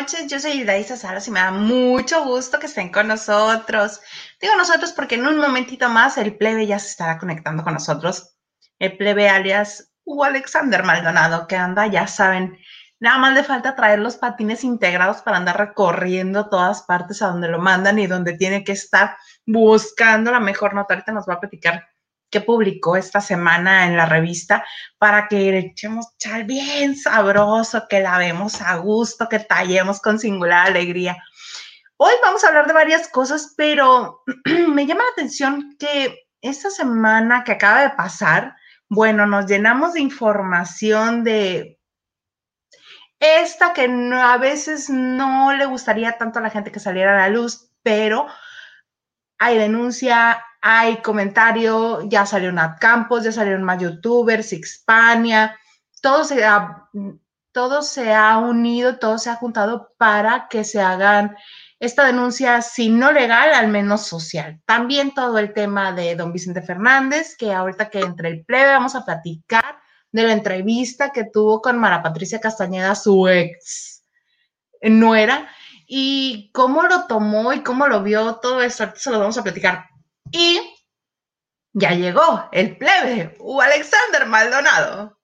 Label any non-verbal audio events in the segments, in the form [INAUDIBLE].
noches. Yo soy Isa Salas y me da mucho gusto que estén con nosotros. Digo nosotros porque en un momentito más el plebe ya se estará conectando con nosotros. El plebe alias Hugo Alexander Maldonado, que anda, ya saben, nada más le falta traer los patines integrados para andar recorriendo todas partes a donde lo mandan y donde tiene que estar buscando la mejor nota. Ahorita nos va a platicar que publicó esta semana en la revista para que le echemos chal bien sabroso, que la vemos a gusto, que tallemos con singular alegría. Hoy vamos a hablar de varias cosas, pero [CLEARS THROAT] me llama la atención que esta semana que acaba de pasar, bueno, nos llenamos de información de esta que a veces no le gustaría tanto a la gente que saliera a la luz, pero hay denuncia, hay comentario, ya salió Nat Campos, ya salieron más youtubers, Xpania, todo se ha, todo se ha unido, todo se ha juntado para que se hagan esta denuncia, si no legal, al menos social. También todo el tema de don Vicente Fernández, que ahorita que entre el plebe vamos a platicar de la entrevista que tuvo con Mara Patricia Castañeda, su ex nuera, y cómo lo tomó y cómo lo vio, todo esto, se lo vamos a platicar. Y ya llegó el plebe, U. Alexander Maldonado.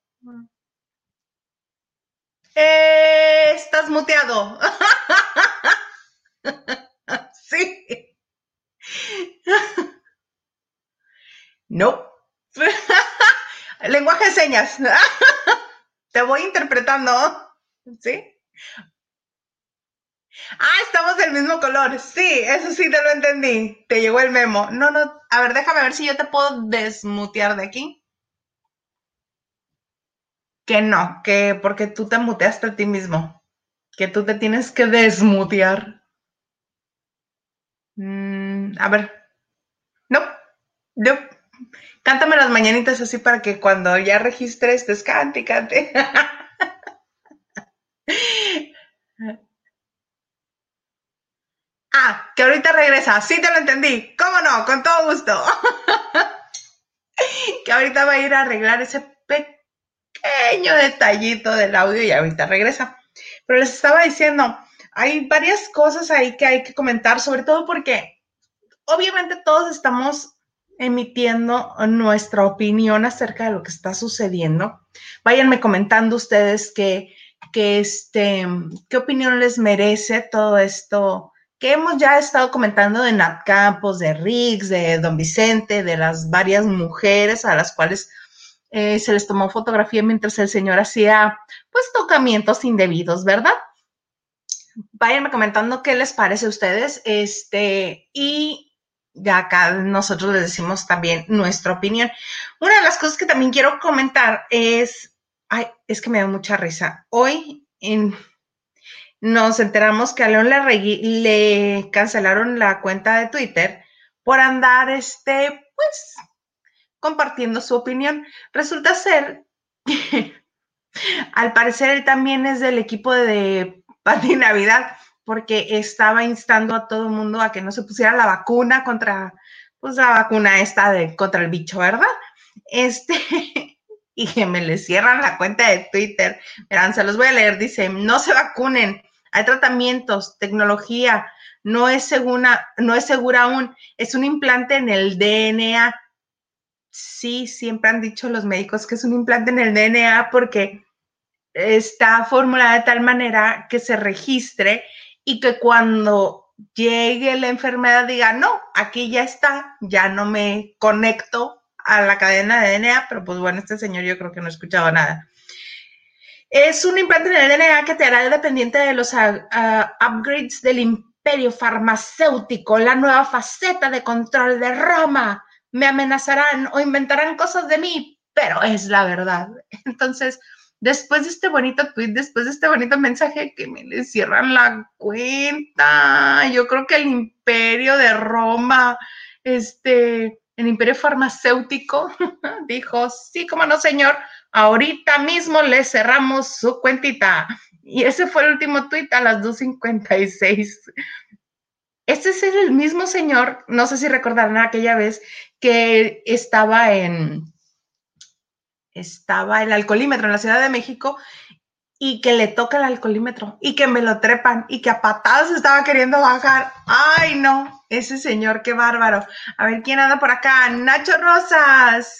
Eh, estás muteado. [LAUGHS] sí. No. [LAUGHS] Lenguaje de señas. [LAUGHS] Te voy interpretando. ¿Sí? Ah, estamos del mismo color. Sí, eso sí te lo entendí. Te llegó el memo. No, no. A ver, déjame ver si yo te puedo desmutear de aquí. Que no, que porque tú te muteaste a ti mismo. Que tú te tienes que desmutear. Mm, a ver. No, no. Cántame las mañanitas así para que cuando ya registres, descante, cante. [LAUGHS] Ah, que ahorita regresa. Sí te lo entendí. ¿Cómo no? Con todo gusto. [LAUGHS] que ahorita va a ir a arreglar ese pequeño detallito del audio y ahorita regresa. Pero les estaba diciendo, hay varias cosas ahí que hay que comentar, sobre todo porque obviamente todos estamos emitiendo nuestra opinión acerca de lo que está sucediendo. Váyanme comentando ustedes que este, qué opinión les merece todo esto que hemos ya estado comentando de Nat Campos, de Riggs, de Don Vicente, de las varias mujeres a las cuales eh, se les tomó fotografía mientras el señor hacía, pues, tocamientos indebidos, ¿verdad? Váyanme comentando qué les parece a ustedes, este, y ya acá nosotros les decimos también nuestra opinión. Una de las cosas que también quiero comentar es, ay, es que me da mucha risa. Hoy en nos enteramos que a León le, le cancelaron la cuenta de Twitter por andar, este, pues, compartiendo su opinión. Resulta ser [LAUGHS] al parecer, él también es del equipo de Pati Navidad, porque estaba instando a todo el mundo a que no se pusiera la vacuna contra, pues, la vacuna esta de, contra el bicho, ¿verdad? Este, [LAUGHS] y que me le cierran la cuenta de Twitter. Verán, se los voy a leer. Dice, no se vacunen hay tratamientos, tecnología, no es segura, no es segura aún, es un implante en el DNA. Sí, siempre han dicho los médicos que es un implante en el DNA porque está formulada de tal manera que se registre y que cuando llegue la enfermedad diga, no, aquí ya está, ya no me conecto a la cadena de DNA, pero pues bueno, este señor yo creo que no ha escuchado nada. Es un implante en el DNA que te hará dependiente de los ah, ah, upgrades del imperio farmacéutico, la nueva faceta de control de Roma. Me amenazarán o inventarán cosas de mí, pero es la verdad. [LAUGHS] Entonces, después de este bonito tweet, después de este bonito mensaje, que me le cierran la cuenta. Yo creo que el imperio de Roma, este, el imperio farmacéutico, [LAUGHS] dijo, sí, como no, señor, ahorita mismo le cerramos su cuentita. Y ese fue el último tuit a las 2.56. Este es el mismo señor, no sé si recordarán aquella vez que estaba en, estaba el alcoholímetro en la Ciudad de México y que le toca el alcoholímetro y que me lo trepan y que a patadas estaba queriendo bajar. Ay, no, ese señor, qué bárbaro. A ver, ¿quién anda por acá? Nacho Rosas.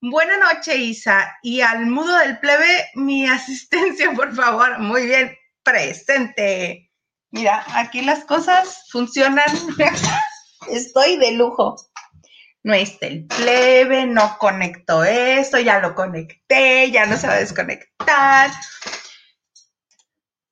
Buena noche, Isa. Y al mudo del plebe, mi [LAUGHS] asistencia, por favor. Muy bien, presente. Mira, aquí las cosas funcionan. [LAUGHS] Estoy de lujo. No está el plebe, no conecto esto, ya lo conecté, ya no se va a desconectar.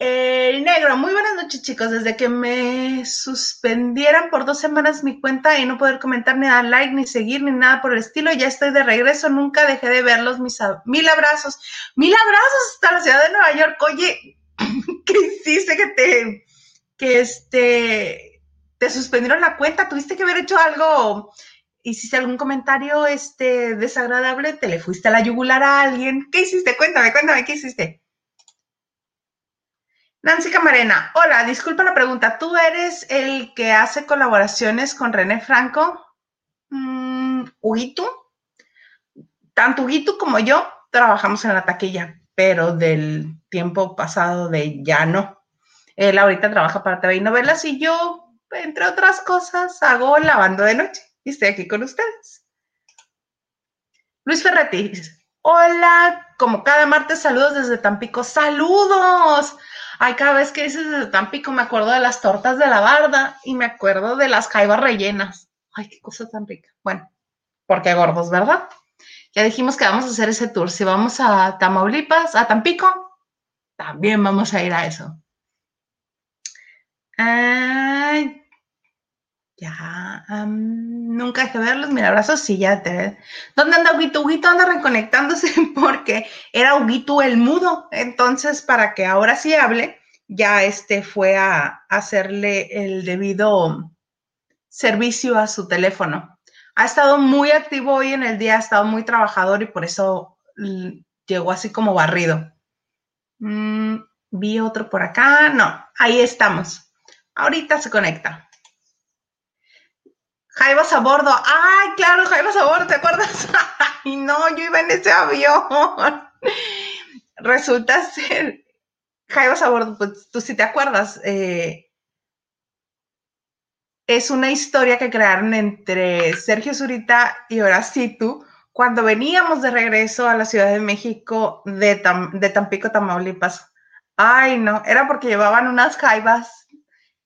El negro, muy buenas noches chicos. Desde que me suspendieran por dos semanas mi cuenta y no poder comentar ni dar like, ni seguir, ni nada por el estilo, ya estoy de regreso. Nunca dejé de verlos. Mis, mil abrazos. Mil abrazos hasta la ciudad de Nueva York. Oye, [LAUGHS] ¿qué hiciste que te, que este, te suspendieron la cuenta? ¿Tuviste que haber hecho algo? ¿Hiciste algún comentario este, desagradable? ¿Te le fuiste a la yugular a alguien? ¿Qué hiciste? Cuéntame, cuéntame, ¿qué hiciste? Nancy Camarena, hola, disculpa la pregunta. ¿Tú eres el que hace colaboraciones con René Franco? Mm. Tanto Huguito como yo trabajamos en la taquilla, pero del tiempo pasado de ya no. Él ahorita trabaja para TV y novelas y yo, entre otras cosas, hago lavando de noche y estoy aquí con ustedes. Luis Ferretti, hola, como cada martes, saludos desde Tampico. ¡Saludos! Ay, cada vez que dices desde Tampico me acuerdo de las tortas de la barda y me acuerdo de las caibas rellenas. Ay, qué cosa tan rica. Bueno, porque gordos, ¿verdad? Ya dijimos que vamos a hacer ese tour. Si vamos a Tamaulipas, a Tampico, también vamos a ir a eso. Ay, ya, nunca dejé de verlos. Mira, abrazos, sí, ya te. ¿Dónde anda Huguito? Huguito anda reconectándose [LAUGHS] porque era Huguito el mudo. Entonces, para que ahora sí hable, ya este fue a hacerle el debido servicio a su teléfono. Ha estado muy activo hoy en el día, ha estado muy trabajador y por eso llegó así como barrido. Mm, vi otro por acá. No, ahí estamos. Ahorita se conecta. Jaivas a bordo. Ay, claro, Jaivas a bordo, ¿te acuerdas? [LAUGHS] Ay, no, yo iba en ese avión. [LAUGHS] Resulta ser. Jaivas a bordo, pues tú sí te acuerdas. Eh, es una historia que crearon entre Sergio Zurita y Horacitu cuando veníamos de regreso a la Ciudad de México de Tampico, Tamaulipas. Ay, no, era porque llevaban unas jaivas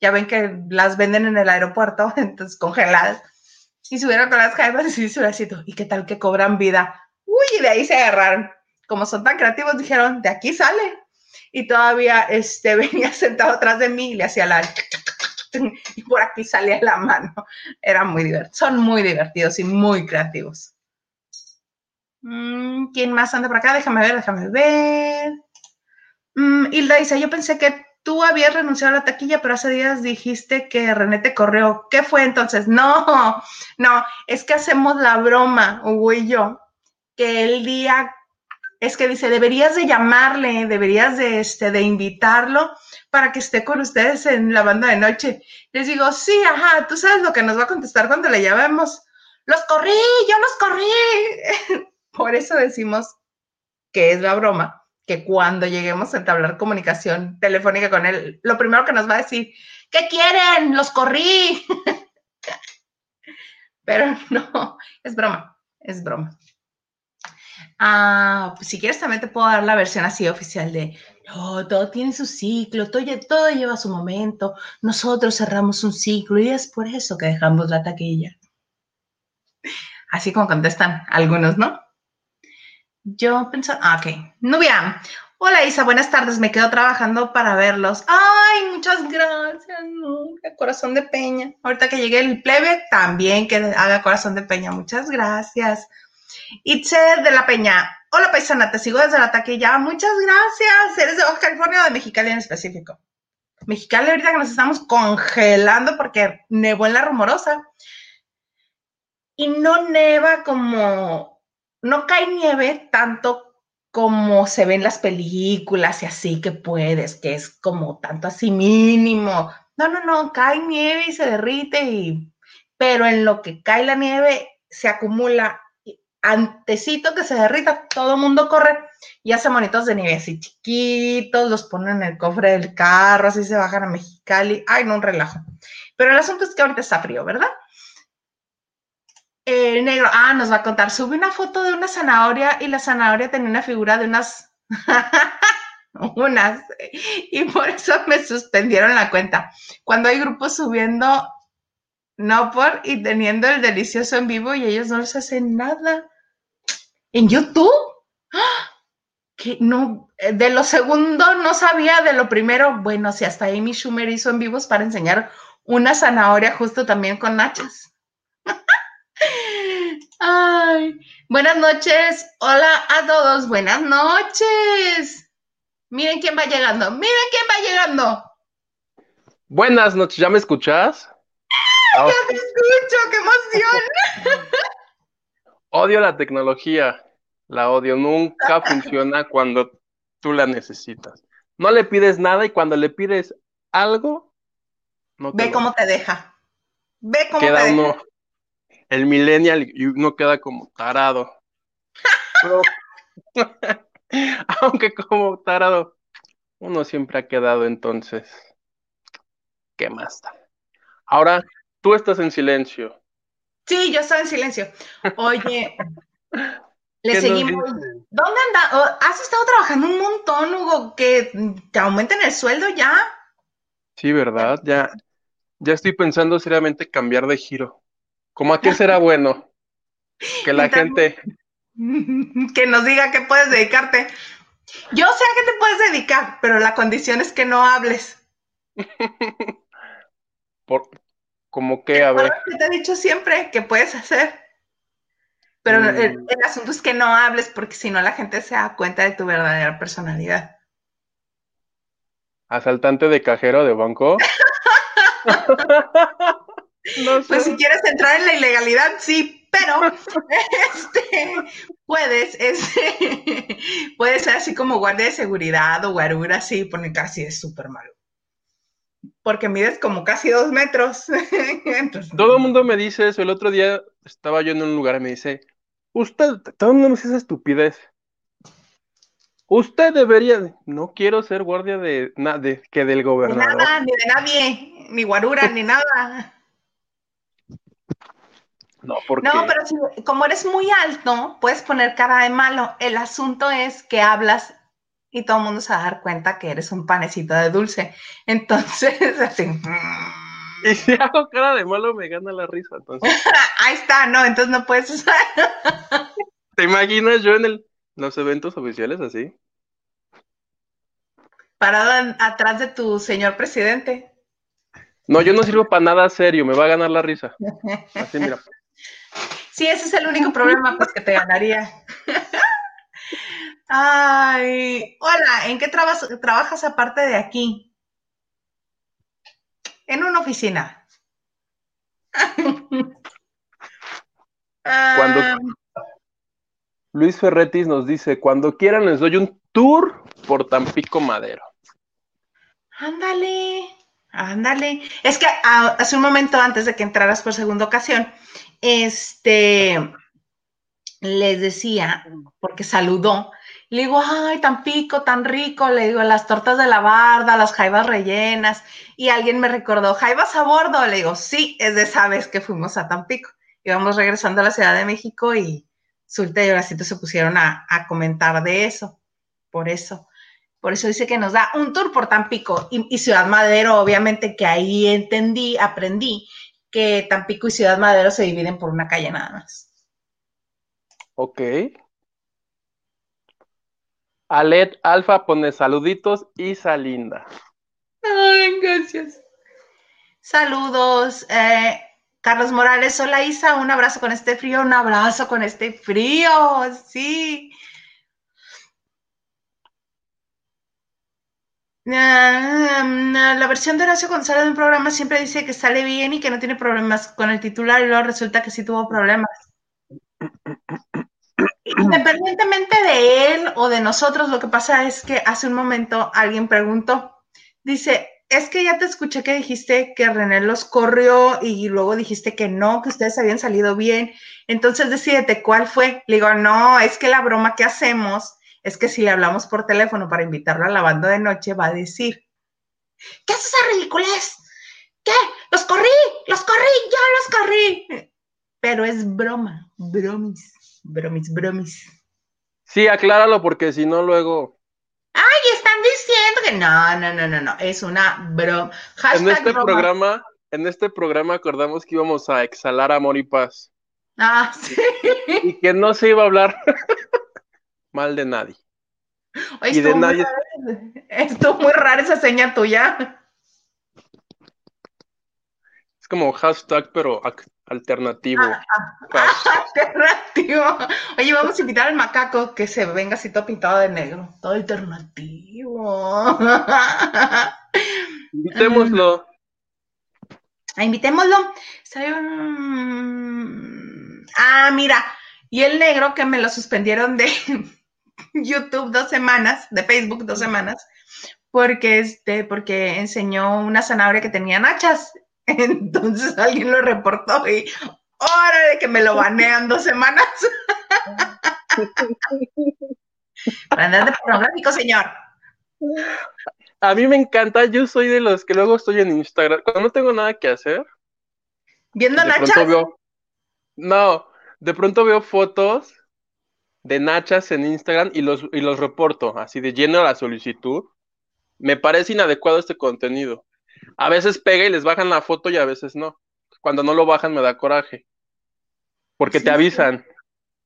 ya ven que las venden en el aeropuerto, [LAUGHS] entonces congeladas, y subieron con las jaivas y se ¿y qué tal que cobran vida? Uy, y de ahí se agarraron. Como son tan creativos, dijeron, de aquí sale. Y todavía este, [LAUGHS] venía sentado atrás de mí y le hacía la... [LAUGHS] Y por aquí salía la mano. Era muy divertido. Son muy divertidos y muy creativos. Mm, ¿Quién más anda por acá? Déjame ver, déjame ver. Mm, Hilda dice, yo pensé que tú habías renunciado a la taquilla, pero hace días dijiste que René te corrió. ¿Qué fue entonces? No, no, es que hacemos la broma, Hugo y yo, que el día es que dice, deberías de llamarle, deberías de, este, de invitarlo para que esté con ustedes en la banda de noche. Les digo, sí, ajá, tú sabes lo que nos va a contestar cuando le llamemos. Los corrí, yo los corrí. [LAUGHS] Por eso decimos que es la broma que cuando lleguemos a entablar comunicación telefónica con él, lo primero que nos va a decir, ¿qué quieren? Los corrí. [LAUGHS] Pero no, es broma, es broma. Ah, pues si quieres también te puedo dar la versión así oficial de, no, todo tiene su ciclo, todo, todo lleva su momento, nosotros cerramos un ciclo y es por eso que dejamos la taquilla. Así como contestan algunos, ¿no? Yo pensaba, ah, ok. Nubia, hola Isa, buenas tardes, me quedo trabajando para verlos. Ay, muchas gracias, Nubia, corazón de peña. Ahorita que llegue el plebe, también que haga corazón de peña, muchas gracias. Itzer de la Peña, hola paisana, te sigo desde la taquilla, muchas gracias. ¿Eres de Baja California o de Mexicali en específico? Mexicali ahorita que nos estamos congelando porque nevó en la rumorosa. Y no neva como no cae nieve tanto como se ve en las películas y así que puedes, que es como tanto así mínimo. No, no, no, cae nieve y se derrite, y, pero en lo que cae la nieve se acumula antecito que se derrita, todo el mundo corre y hace monitos de nieve así chiquitos, los ponen en el cofre del carro, así se bajan a Mexicali. Ay, no, un relajo. Pero el asunto es que ahorita está frío, ¿verdad? El negro, ah, nos va a contar. Sube una foto de una zanahoria y la zanahoria tenía una figura de unas. [LAUGHS] unas. Y por eso me suspendieron la cuenta. Cuando hay grupos subiendo no por y teniendo el delicioso en vivo y ellos no les hacen nada. ¿En YouTube? [GASPS] Que no, de lo segundo no sabía, de lo primero, bueno, si hasta Amy Schumer hizo en vivos para enseñar una zanahoria justo también con nachas. Ay, buenas noches, hola a todos, buenas noches. Miren quién va llegando, miren quién va llegando. Buenas noches, ¿ya me escuchas? ¡Ya te escucho! ¡Qué emoción! [LAUGHS] Odio la tecnología, la odio, nunca funciona cuando tú la necesitas. No le pides nada y cuando le pides algo, no te Ve cómo te deja. Ve cómo queda te uno, deja. El millennial y uno queda como tarado. [LAUGHS] aunque como tarado, uno siempre ha quedado entonces. ¿Qué más da? Ahora, tú estás en silencio. Sí, yo estoy en silencio. Oye, [LAUGHS] le seguimos. ¿Dónde anda? ¿Has estado trabajando un montón, Hugo? Que te aumenten el sueldo ya. Sí, ¿verdad? Ya, ya estoy pensando seriamente cambiar de giro. ¿Cómo a qué será bueno? Que la gente. [LAUGHS] Que nos diga qué puedes dedicarte. Yo sé a qué te puedes dedicar, pero la condición es que no hables. [LAUGHS] Por, como que, a ver. Que te he dicho siempre que puedes hacer. Pero mm. el, asunto es que no hables porque si no la gente se da cuenta de tu verdadera personalidad. ¿Asaltante de cajero de banco? [LAUGHS] Pues si quieres entrar en la ilegalidad, sí, pero [LAUGHS] este, puedes, este, [LAUGHS] puede ser así como guardia de seguridad o guarura, sí, porque casi es súper malo porque mides como casi dos metros. [LAUGHS] Todo el mundo me dice eso. El otro día estaba yo en un lugar y me dice, usted, todo el mundo me dice esa estupidez. Usted debería, no quiero ser guardia de, de que del gobernador. Ni nada, ni de nadie, ni guarura, ni nada. No, porque... no, pero si, como eres muy alto, puedes poner cara de malo. El asunto es que hablas y todo el mundo se va a dar cuenta que eres un panecito de dulce. [LAUGHS] Entonces, así. Y si hago cara de malo, me gana la risa. Entonces. [LAUGHS] Ahí está, no, entonces no puedes usar. [LAUGHS] ¿Te imaginas yo en el, los eventos oficiales así? Parado atrás de tu señor presidente. No, yo no sirvo para nada serio, me va a ganar la risa. Así, mira. Sí, ese es el único problema, pues que te ganaría. [LAUGHS] Ay, hola, ¿en qué trabajas aparte de aquí? En una oficina. [LAUGHS] Cuando ah. Luis Ferretis nos dice, cuando quieran les doy un tour por Tampico Madero. Ándale, ándale. Es que ah, hace un momento antes de que entraras por segunda ocasión, este, les decía, porque saludó, le digo, ay, tan pico, tan rico, le digo, las tortas de la barda, las jaivas rellenas, y alguien me recordó, jaivas a bordo, le digo, sí, es de esa vez que fuimos a Tampico, íbamos regresando a la Ciudad de México y Zulta y Horacito se pusieron a, comentar de eso, por eso, por eso dice que nos da un tour por Tampico y, y Ciudad Madero, obviamente que ahí entendí, aprendí que Tampico y Ciudad Madero se dividen por una calle nada más. Ok. Alet Alfa pone saluditos y Salinda. Ay, gracias. Saludos. Eh, Carlos Morales, hola Isa, un abrazo con este frío, un abrazo con este frío, sí. La versión de Horacio González de un programa siempre dice que sale bien y que no tiene problemas con el titular y luego resulta que sí tuvo problemas. Independientemente de él o de nosotros, lo que pasa es que hace un momento alguien preguntó, dice, es que ya te escuché que dijiste que René los corrió y luego dijiste que no, que ustedes habían salido bien. Entonces decídete cuál fue. Le digo, no, es que la broma que hacemos es que si le hablamos por teléfono para invitarlo a la banda de noche, va a decir, ¿qué es esa ridiculez? ¿Qué? Los corrí, los corrí, ya los corrí. Pero es broma, bromis, bromis, bromis. Sí, acláralo porque si no luego Ay, están diciendo que no, no, no, no, no, es una broma. en este programa, en este programa acordamos que íbamos a exhalar amor y paz. Ah, sí. Y que no se iba a hablar [LAUGHS] mal de nadie. y de nadie. Estuvo muy rara esa seña tuya. Es como hashtag, pero alternativo. Ah, ah, [LAUGHS] alternativo. Oye, vamos a invitar al macaco que se venga así todo pintado de negro. Todo alternativo. [LAUGHS] Invitémoslo. Ah, invitémoslo. Ah, mira. Y el negro que me lo suspendieron de YouTube dos semanas, de Facebook dos semanas, porque este, porque enseñó una zanahoria que tenía nachas [LAUGHS] entonces alguien lo reportó y hora de que me lo banean dos semanas. [LAUGHS] Para andar de pornográfico, señor. A mí me encanta, yo soy de los que luego estoy en Instagram, cuando no tengo nada que hacer. ¿Viendo nachas? no, de pronto veo fotos de nachas en Instagram y los, y los reporto, así de lleno la solicitud. Me parece inadecuado este contenido. A veces pega y les bajan la foto y a veces no. Cuando no lo bajan me da coraje. Porque te avisan.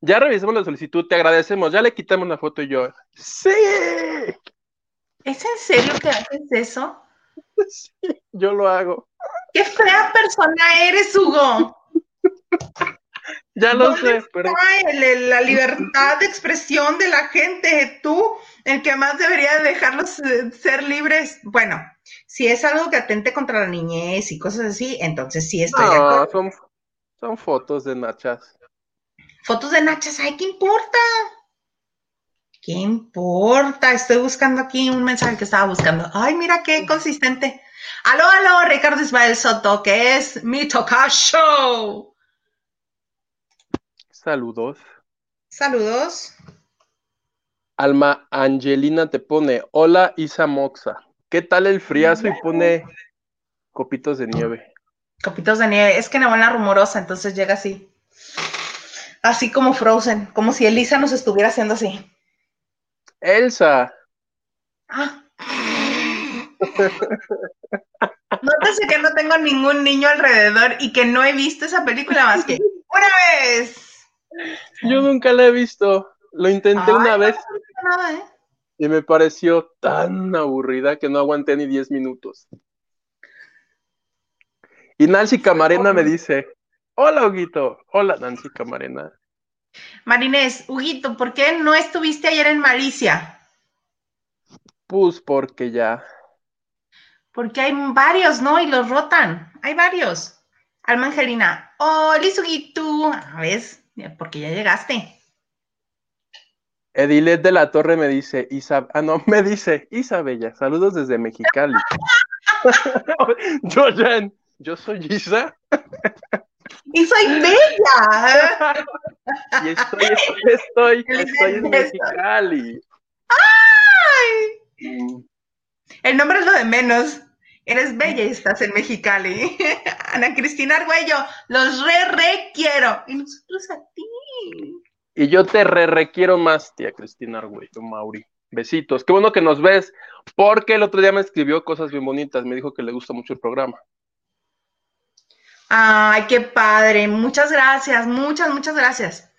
Ya revisamos la solicitud, te agradecemos, ya le quitamos la foto y yo. ¡Sí! ¿Es en serio que haces eso? [LAUGHS] Sí, yo lo hago. ¡Qué fea persona eres, Hugo! [LAUGHS] [LAUGHS] ya lo sé, pero. la libertad de expresión de la gente, tú, el que más debería dejarlos eh, ser libres. Bueno, si es algo que atente contra la niñez y cosas así, entonces sí estoy de acuerdo. Son, son fotos de nachas. Fotos de nachas, ay, ¿qué importa? ¿Qué importa? Estoy buscando aquí un mensaje que estaba buscando. Ay, mira qué consistente. Aló, aló, Ricardo Ismael Soto, que es mi show. Saludos. Saludos. Alma Angelina te pone, hola Isa Moxa. ¿Qué tal el friazo? Y pone copitos de nieve. Copitos de nieve. Es que Nebuena rumorosa, entonces llega así. Así como Frozen, como si Elisa nos estuviera haciendo así. Elsa. Ah. Nótese que no tengo ningún niño alrededor y que no he visto esa película más que una vez. Yo nunca la he visto. Lo intenté una vez. Nada, ¿eh? y me pareció tan aburrida que no aguanté ni 10 minutos. Y Nancy Camarena me dice, hola Huguito, hola Nancy Camarena. Marinés, Huguito, ¿por qué no estuviste ayer en Malicia? Pues porque ya. Porque hay varios, ¿no? Y los rotan, hay varios. Alma Angelina, hola Huguito, a ver, porque ya llegaste. Edilet de la Torre me dice, Isa, ah, no, [LAUGHS] me dice, Isabella, saludos desde Mexicali. [LAUGHS] yo, yo soy Isa. y soy bella. [LAUGHS] y estoy, estoy, estoy, en Mexicali. ¡Ay! Mm. El nombre es lo de menos. Eres bella y estás en Mexicali. [LAUGHS] Ana Cristina Argüello, los re, re quiero. Y nosotros a ti. Y yo te re requiero más, tía Cristina Arguello, Mauri. Besitos. Qué bueno que nos ves, porque el otro día me escribió cosas bien bonitas. Me dijo que le gusta mucho el programa. Ay, qué padre. Muchas gracias, muchas, muchas gracias.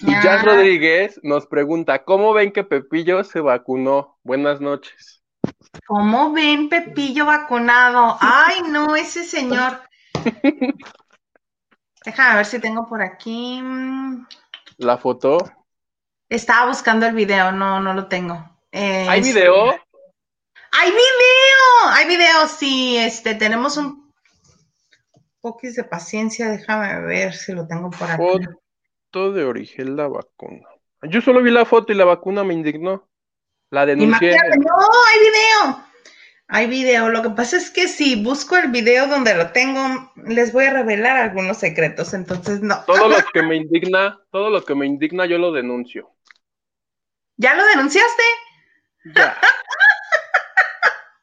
Y Jazz Rodríguez nos pregunta, ¿cómo ven que Pepillo se vacunó? Buenas noches. ¿Cómo ven Pepillo vacunado? Ay, no, ese señor. [LAUGHS] Déjame ver si tengo por aquí la foto. Estaba buscando el video, no, no lo tengo. ¿Hay este, video? ¡Hay video! Hay video, sí. Este, tenemos un poquis de paciencia. Déjame ver si lo tengo por aquí. Foto de origen la vacuna. Yo solo vi la foto y la vacuna me indignó. La denuncié. ¡No! ¡Hay video! Hay video. Lo que pasa es que si busco el video donde lo tengo, les voy a revelar algunos secretos. Entonces, no. Todo lo [LAUGHS] que me indigna, todo lo que me indigna, yo lo denuncio. ¿Ya lo denunciaste? Ya.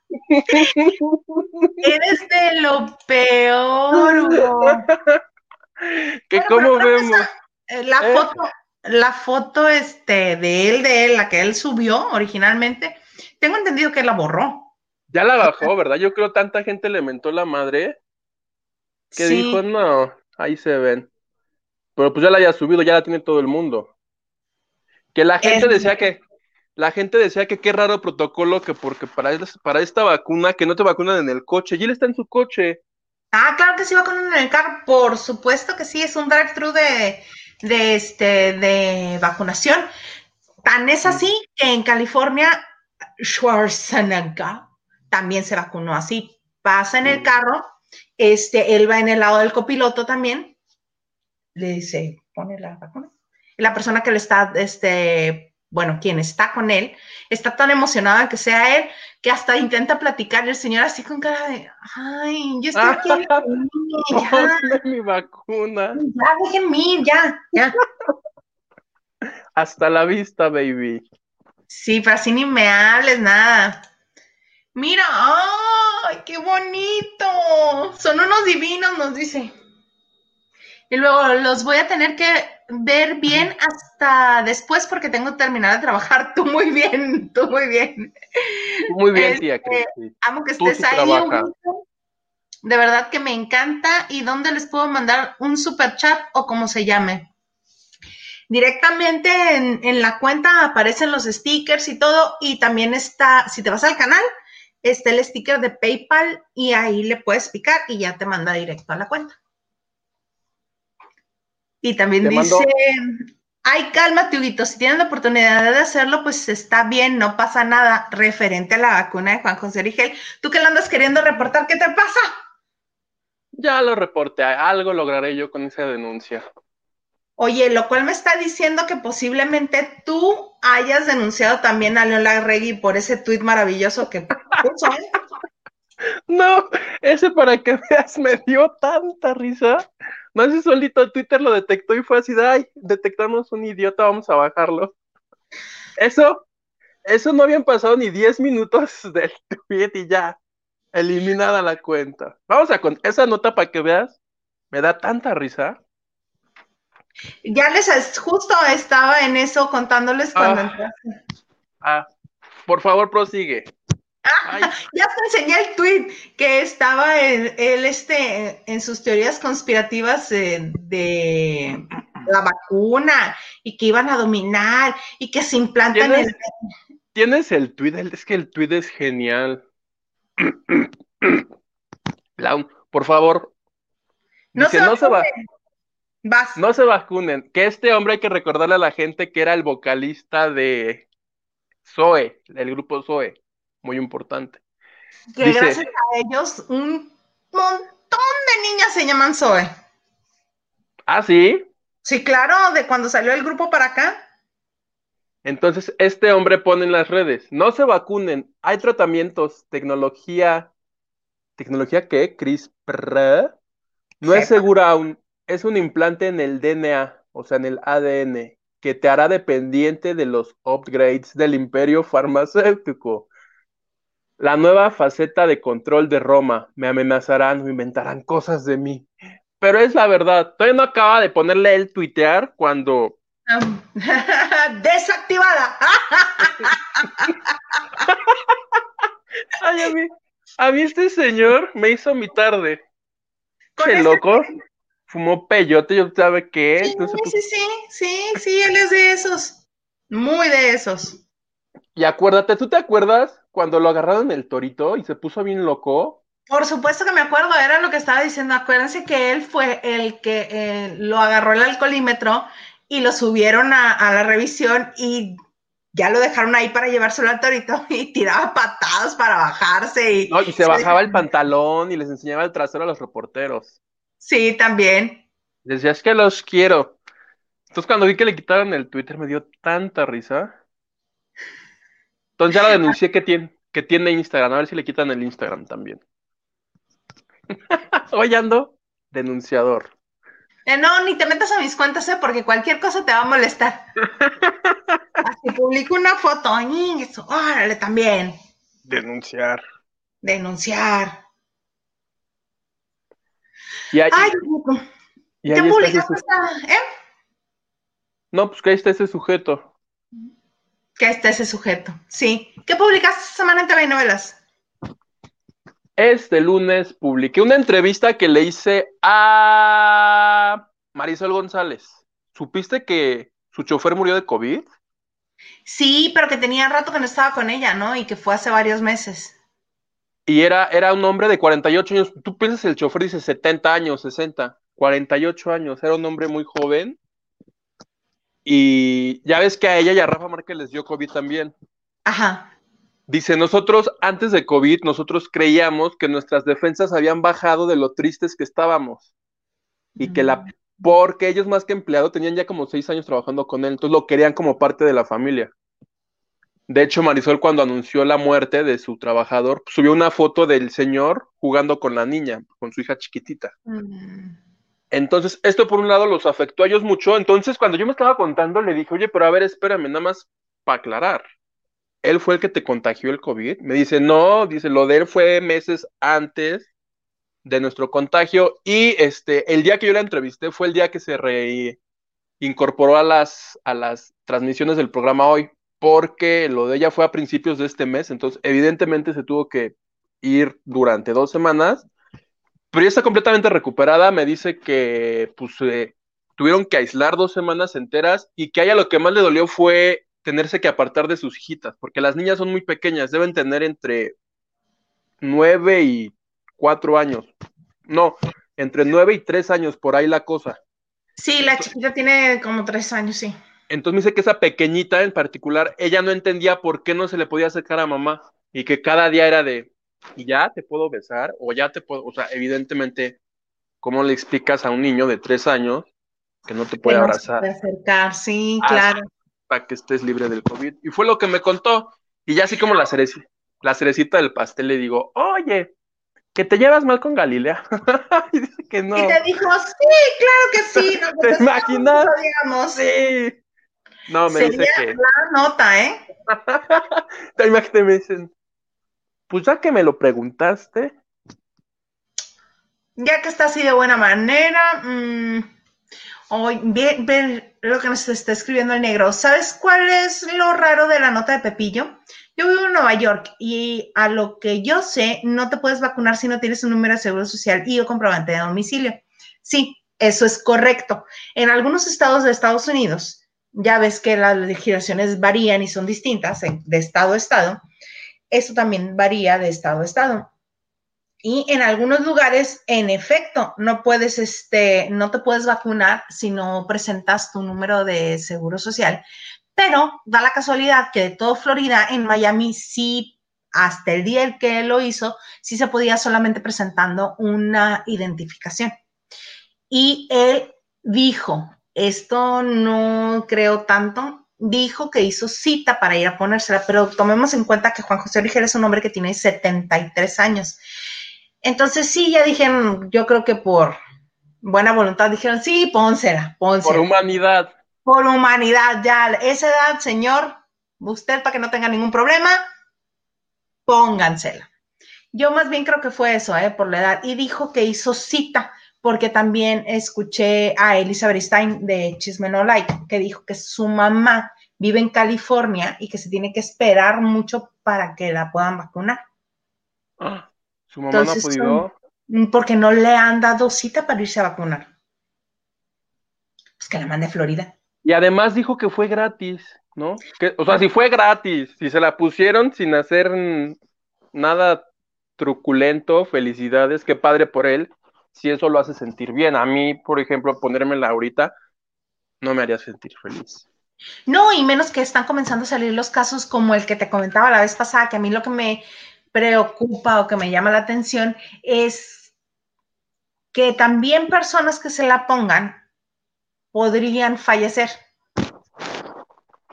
[LAUGHS] Eres de lo peor, Hugo. [LAUGHS] Que Bueno, cómo vemos. Eh, La ¿Eh? foto, la foto este, de él, de él, la que él subió originalmente, tengo entendido que él la borró. Ya la bajó, ¿verdad? Yo creo tanta gente le mentó la madre que Sí. dijo, no, ahí se ven. Pero pues ya la haya subido, ya la tiene todo el mundo. Que la gente Es- decía que, la gente decía que qué raro protocolo, que porque para, para esta vacuna, que no te vacunan en el coche, y él está en su coche. Ah, claro que sí va con uno en el carro, por supuesto que sí, es un drive-thru de, de, este, de vacunación. Tan es así que en California, Schwarzenegger también se vacunó así. Pasa en el carro, este, él va en el lado del copiloto también, le dice, pone la vacuna. Y la persona que le está, este, bueno, quien está con él, está tan emocionada que sea él, que hasta intenta platicar el señor así con cara de, ay, yo estoy aquí [LAUGHS] ya, mi vacuna. ya, déjenme ir, ya, ya. [LAUGHS] Hasta la vista, baby. Sí, pero así ni me hables nada. Mira, ¡ay, qué bonito! Son unos divinos, nos dice. Y luego los voy a tener que ver bien hasta después porque tengo que terminar de trabajar. [LAUGHS] Tú muy bien, tú muy bien. Muy bien, Este, tía Cristi. Amo que estés ahí. De verdad que me encanta. ¿Y dónde les puedo mandar un super chat o como se llame? Directamente en, en la cuenta aparecen los stickers y todo. Y también está, si te vas al canal, está el sticker de PayPal y ahí le puedes picar y ya te manda directo a la cuenta. Y también Te dice, mando- ay, cálmate, Huguito, si tienes la oportunidad de hacerlo, pues está bien, no pasa nada referente a la vacuna de Juan José Rigel. ¿Tú que lo andas queriendo reportar? ¿Qué te pasa? Ya lo reporté, algo lograré yo con esa denuncia. Oye, lo cual me está diciendo que posiblemente tú hayas denunciado también a León Larregui por ese tuit maravilloso que puso. ¿eh? [LAUGHS] No, ese para que veas [LAUGHS] me dio tanta risa. Si solito Twitter lo detectó y fue así de, ay, detectamos un idiota, vamos a bajarlo. Eso, eso no habían pasado ni 10 minutos [LAUGHS] del tweet y ya, eliminada la cuenta. Vamos a con esa nota para que veas, me da tanta risa. Ya les justo estaba en eso contándoles cuando Ah. entraste. Ah, por favor, prosigue. [LAUGHS] Ya te enseñé el tweet que estaba en, él este, en sus teorías conspirativas de la vacuna y que iban a dominar y que se implantan ¿Tienes? el... Tienes el tweet, es que el tweet es genial. [CLEARS THROAT] Por favor. No Dice, se no se va, vacunen. Vas. no se vacunen. Que este hombre hay que recordarle a la gente que era el vocalista de Zoe, el grupo Zoe. Muy importante. que dice- gracias a ellos un montón de niñas se llaman Zoe. Ah, sí. Sí, claro, de cuando salió el grupo para acá. Entonces, este hombre pone en las redes, no se vacunen, hay tratamientos, tecnología, ¿tecnología qué? CRISPR, no es segura aún, es un implante en el DNA, o sea, en el ADN, que te hará dependiente de los upgrades del imperio farmacéutico. La nueva faceta de control de Roma, me amenazarán o inventarán cosas de mí. Pero es la verdad, todavía no acaba de ponerle el tuitear cuando [LAUGHS] Desactivada. Ay, a mí, a mí este señor me hizo mi tarde. Ese- loco, [LAUGHS] fumó peyote, yo sabe qué. Sí, entonces, sí, sí, sí, sí, él es de esos. Muy de esos. y acuérdate, ¿tú te acuerdas cuando lo agarraron el torito y se puso bien loco? Por supuesto que me acuerdo, era lo que estaba diciendo. Acuérdense que él fue el que eh, lo agarró el alcoholímetro y lo subieron a, a la revisión y ya lo dejaron ahí para llevárselo al torito [LAUGHS] y tiraba patadas para bajarse. Y, No, y se bajaba el [LAUGHS] pantalón y les enseñaba el trasero a los reporteros. Sí, también. Decía, es que los quiero. Entonces cuando vi que le quitaron el Twitter me dio tanta risa. Entonces ya lo denuncié que tiene, que tiene Instagram. A ver si le quitan el Instagram también. [LAUGHS] Hoy ando denunciador. Eh, no, ni te metas a mis cuentas, ¿eh? porque cualquier cosa te va a molestar. [LAUGHS] Así publico una foto, y eso, órale también. Denunciar. Denunciar. Y ahí, Ay, y ahí ¿qué está publicaste? ese- esta- ¿Eh? No, pues que ahí está ese sujeto. Que está ese sujeto. Sí. ¿Qué publicaste esta semana en TV y Novelas? Este lunes publiqué una entrevista que le hice a Marisol González. ¿Supiste que su chofer murió de COVID? Sí, pero que tenía rato que no estaba con ella, ¿no? Y que fue hace varios meses. Y era, era un hombre de 48 años. Tú piensas el chofer dice 70 años, 60, 48 años. Era un hombre muy joven. Y ya ves que a ella y a Rafa Márquez les dio COVID también. Ajá. Dice, nosotros antes de COVID, nosotros creíamos que nuestras defensas habían bajado de lo tristes que estábamos. Y que la, porque ellos más que empleado tenían ya como seis años trabajando con él, entonces lo querían como parte de la familia. De hecho, Marisol cuando anunció la muerte de su trabajador, subió una foto del señor jugando con la niña, con su hija chiquitita. Mm. Entonces, esto por un lado los afectó a ellos mucho. Entonces, cuando yo me estaba contando, le dije, oye, pero a ver, espérame, nada más para aclarar. ¿Él fue el que te contagió el COVID? Me dice, no, dice, lo de él fue meses antes de nuestro contagio y este, el día que yo la entrevisté fue el día que se reincorporó a las, a las transmisiones del programa hoy, porque lo de ella fue a principios de este mes, entonces evidentemente se tuvo que ir durante dos semanas, pero ya está completamente recuperada, me dice que pues eh, tuvieron que aislar dos semanas enteras y que a ella lo que más le dolió fue tenerse que apartar de sus hijitas, porque las niñas son muy pequeñas, deben tener entre nueve y cuatro años. No, entre nueve y tres años, por ahí la cosa. Sí, la chiquita tiene como tres años, sí. Entonces me dice que esa pequeñita en particular, ella no entendía por qué no se le podía acercar a mamá y que cada día era de, "¿Y ya te puedo besar o ya te puedo, o sea, evidentemente, ¿cómo le explicas a un niño de tres años que no te puede Que abrazar? acercar, sí, Ah, claro. para que estés libre del COVID. Y fue lo que me contó. Y ya así como la, cereci- la cerecita del pastel le digo, oye, que te llevas mal con Galilea. [LAUGHS] y dice que no. Y te dijo, sí, claro que sí. [LAUGHS] ¿Te imaginas? nos odiamos. Sí. No, me dice Sería que. la nota, ¿eh? [LAUGHS] Te imaginas me dicen, pues ya que me lo preguntaste, Ya que está así de buena manera, mm, ve lo que nos está escribiendo el negro. ¿Sabes cuál es lo raro de la nota de Pepillo? Yo vivo en Nueva York y a lo que yo sé, no te puedes vacunar si no tienes un número de seguro social y o comprobante de domicilio. Sí, eso es correcto. En algunos estados de Estados Unidos, ya ves que las legislaciones varían y son distintas de estado a estado. Eso también varía de estado a estado. Y en algunos lugares, en efecto, no puedes, este, no te puedes vacunar si no presentas tu número de seguro social. Pero da la casualidad que de todo Florida, en Miami, sí, hasta el día en que lo hizo, sí se podía solamente presentando una identificación. Y él dijo, esto no creo tanto, dijo que hizo cita para ir a ponérsela, pero tomemos en cuenta que Juan José Origel es un hombre que tiene 73 años. Entonces sí, ya dijeron, yo creo que por buena voluntad dijeron, sí, pónsela, pónsela. por humanidad. Por humanidad, ya, esa edad, señor, usted para que no tenga ningún problema, póngansela. Yo más bien creo que fue eso, ¿eh? por la edad. Y dijo que hizo cita, porque también escuché a Elizabeth Stein de Chisme No Like, que dijo que su mamá vive en California y que se tiene que esperar mucho para que la puedan vacunar. Ah, Su mamá Entonces, no ha podido. Mm, Porque no le han dado cita para irse a vacunar. Pues que la mande a Florida. Y además dijo que fue gratis, ¿no? Que, o sea, si fue gratis, si se la pusieron sin hacer nada truculento, felicidades, qué padre por él, si eso lo hace sentir bien. A mí, por ejemplo, ponérmela ahorita no me haría sentir feliz. No, y menos que están comenzando a salir los casos como el que te comentaba la vez pasada, que a mí lo que me preocupa o que me llama la atención es que también personas que se la pongan podrían fallecer.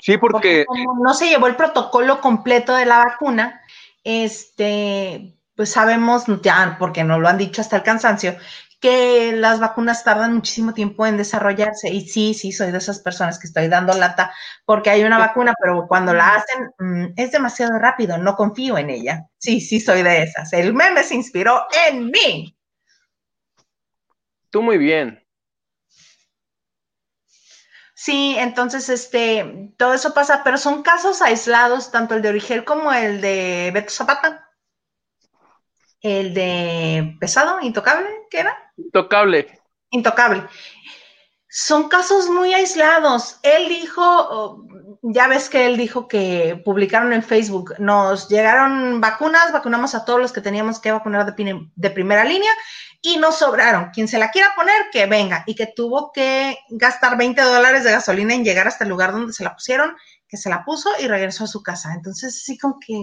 Sí, porque Porque como no se llevó el protocolo completo de la vacuna, este, pues sabemos ya, porque nos lo han dicho hasta el cansancio, que las vacunas tardan muchísimo tiempo en desarrollarse. Y sí, sí, soy de esas personas que estoy dando lata porque hay una vacuna, pero cuando la hacen mm, es demasiado rápido, no confío en ella. Sí, sí, soy de esas. El meme se inspiró en mí. Tú muy bien. Sí, entonces, este, todo eso pasa, pero son casos aislados, tanto el de Origel como el de Beto Zapata. El de Pesado, Intocable, ¿qué era? Intocable. Intocable. Son casos muy aislados. Él dijo, ya ves que él dijo que publicaron en Facebook, nos llegaron vacunas, vacunamos a todos los que teníamos que vacunar de, de primera línea y nos sobraron. Quien se la quiera poner, que venga. Y que tuvo que gastar 20 dólares de gasolina en llegar hasta el lugar donde se la pusieron, que se la puso y regresó a su casa. Entonces, sí, como que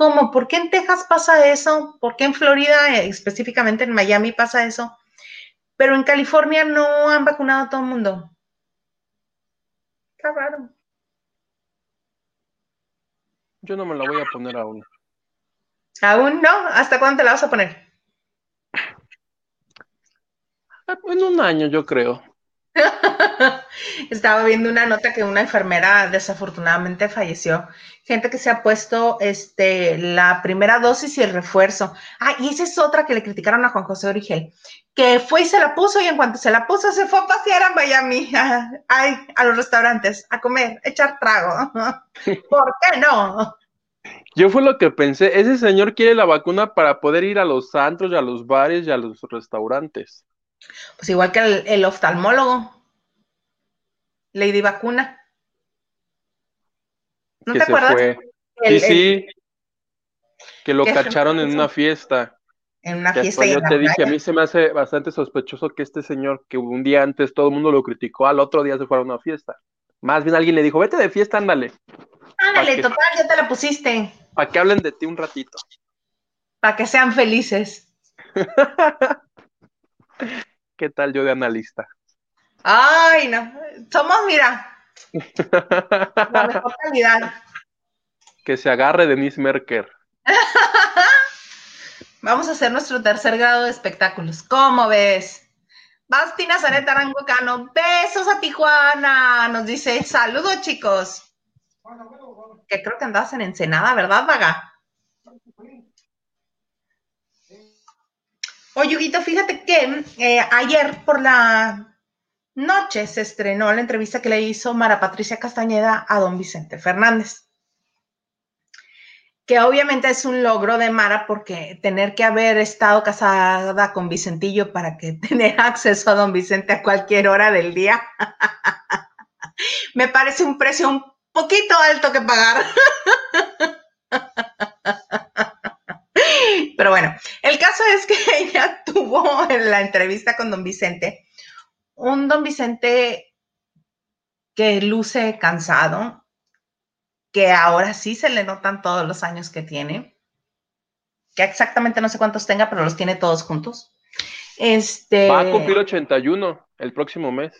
¿Cómo? ¿Por qué en Texas pasa eso? ¿Por qué en Florida, eh, específicamente en Miami, pasa eso? Pero en California no han vacunado a todo el mundo. Está raro. Yo no me la voy a poner aún. ¿Aún no? ¿Hasta cuándo te la vas a poner? En un año, yo creo. [LAUGHS] Estaba viendo una nota que una enfermera desafortunadamente falleció. Gente que se ha puesto este, la primera dosis y el refuerzo. Ah, y esa es otra que le criticaron a Juan José Origel, que fue y se la puso y en cuanto se la puso se fue a pasear a Miami, ay, a los restaurantes, a comer, echar trago. [LAUGHS] ¿Por qué no? Yo fue lo que pensé, ese señor quiere la vacuna para poder ir a los antros y a los bares y a los restaurantes. Pues igual que el, oftalmólogo. Lady Vacuna. ¿No te acuerdas? sí, sí. Que lo cacharon en una fiesta. En una fiesta. yo te dije, a mí se me hace bastante sospechoso que este señor, que un día antes todo el mundo lo criticó, al otro día se fuera a una fiesta. Más bien alguien le dijo, vete de fiesta, ándale. Ándale, total, ya te la pusiste. Para que hablen de ti un ratito. Para que sean felices. [LAUGHS] ¿Qué tal yo de analista? Ay, no. Somos, mira, [LAUGHS] la mejor calidad. Que se agarre Denise Merker. [LAUGHS] Vamos a hacer nuestro tercer grado de espectáculos. ¿Cómo ves? Bastina Zaret Arango Cano, besos a Tijuana. Nos dice, saludos chicos. Que creo que andas en Ensenada, ¿verdad, Vaga? Oye, fíjate que eh, ayer por la noche se estrenó la entrevista que le hizo Mara Patricia Castañeda a don Vicente Fernández. Que obviamente es un logro de Mara porque tener que haber estado casada con Vicentillo para que [LAUGHS] tener acceso a don Vicente a cualquier hora del día, [LAUGHS] me parece un precio un poquito alto que pagar. [LAUGHS] Pero bueno, el caso es que [LAUGHS] ella tuvo en la entrevista con don Vicente un don Vicente que luce cansado, que ahora sí se le notan todos los años que tiene, que exactamente no sé cuántos tenga, pero los tiene todos juntos. Este, Va a cumplir 81 el próximo mes.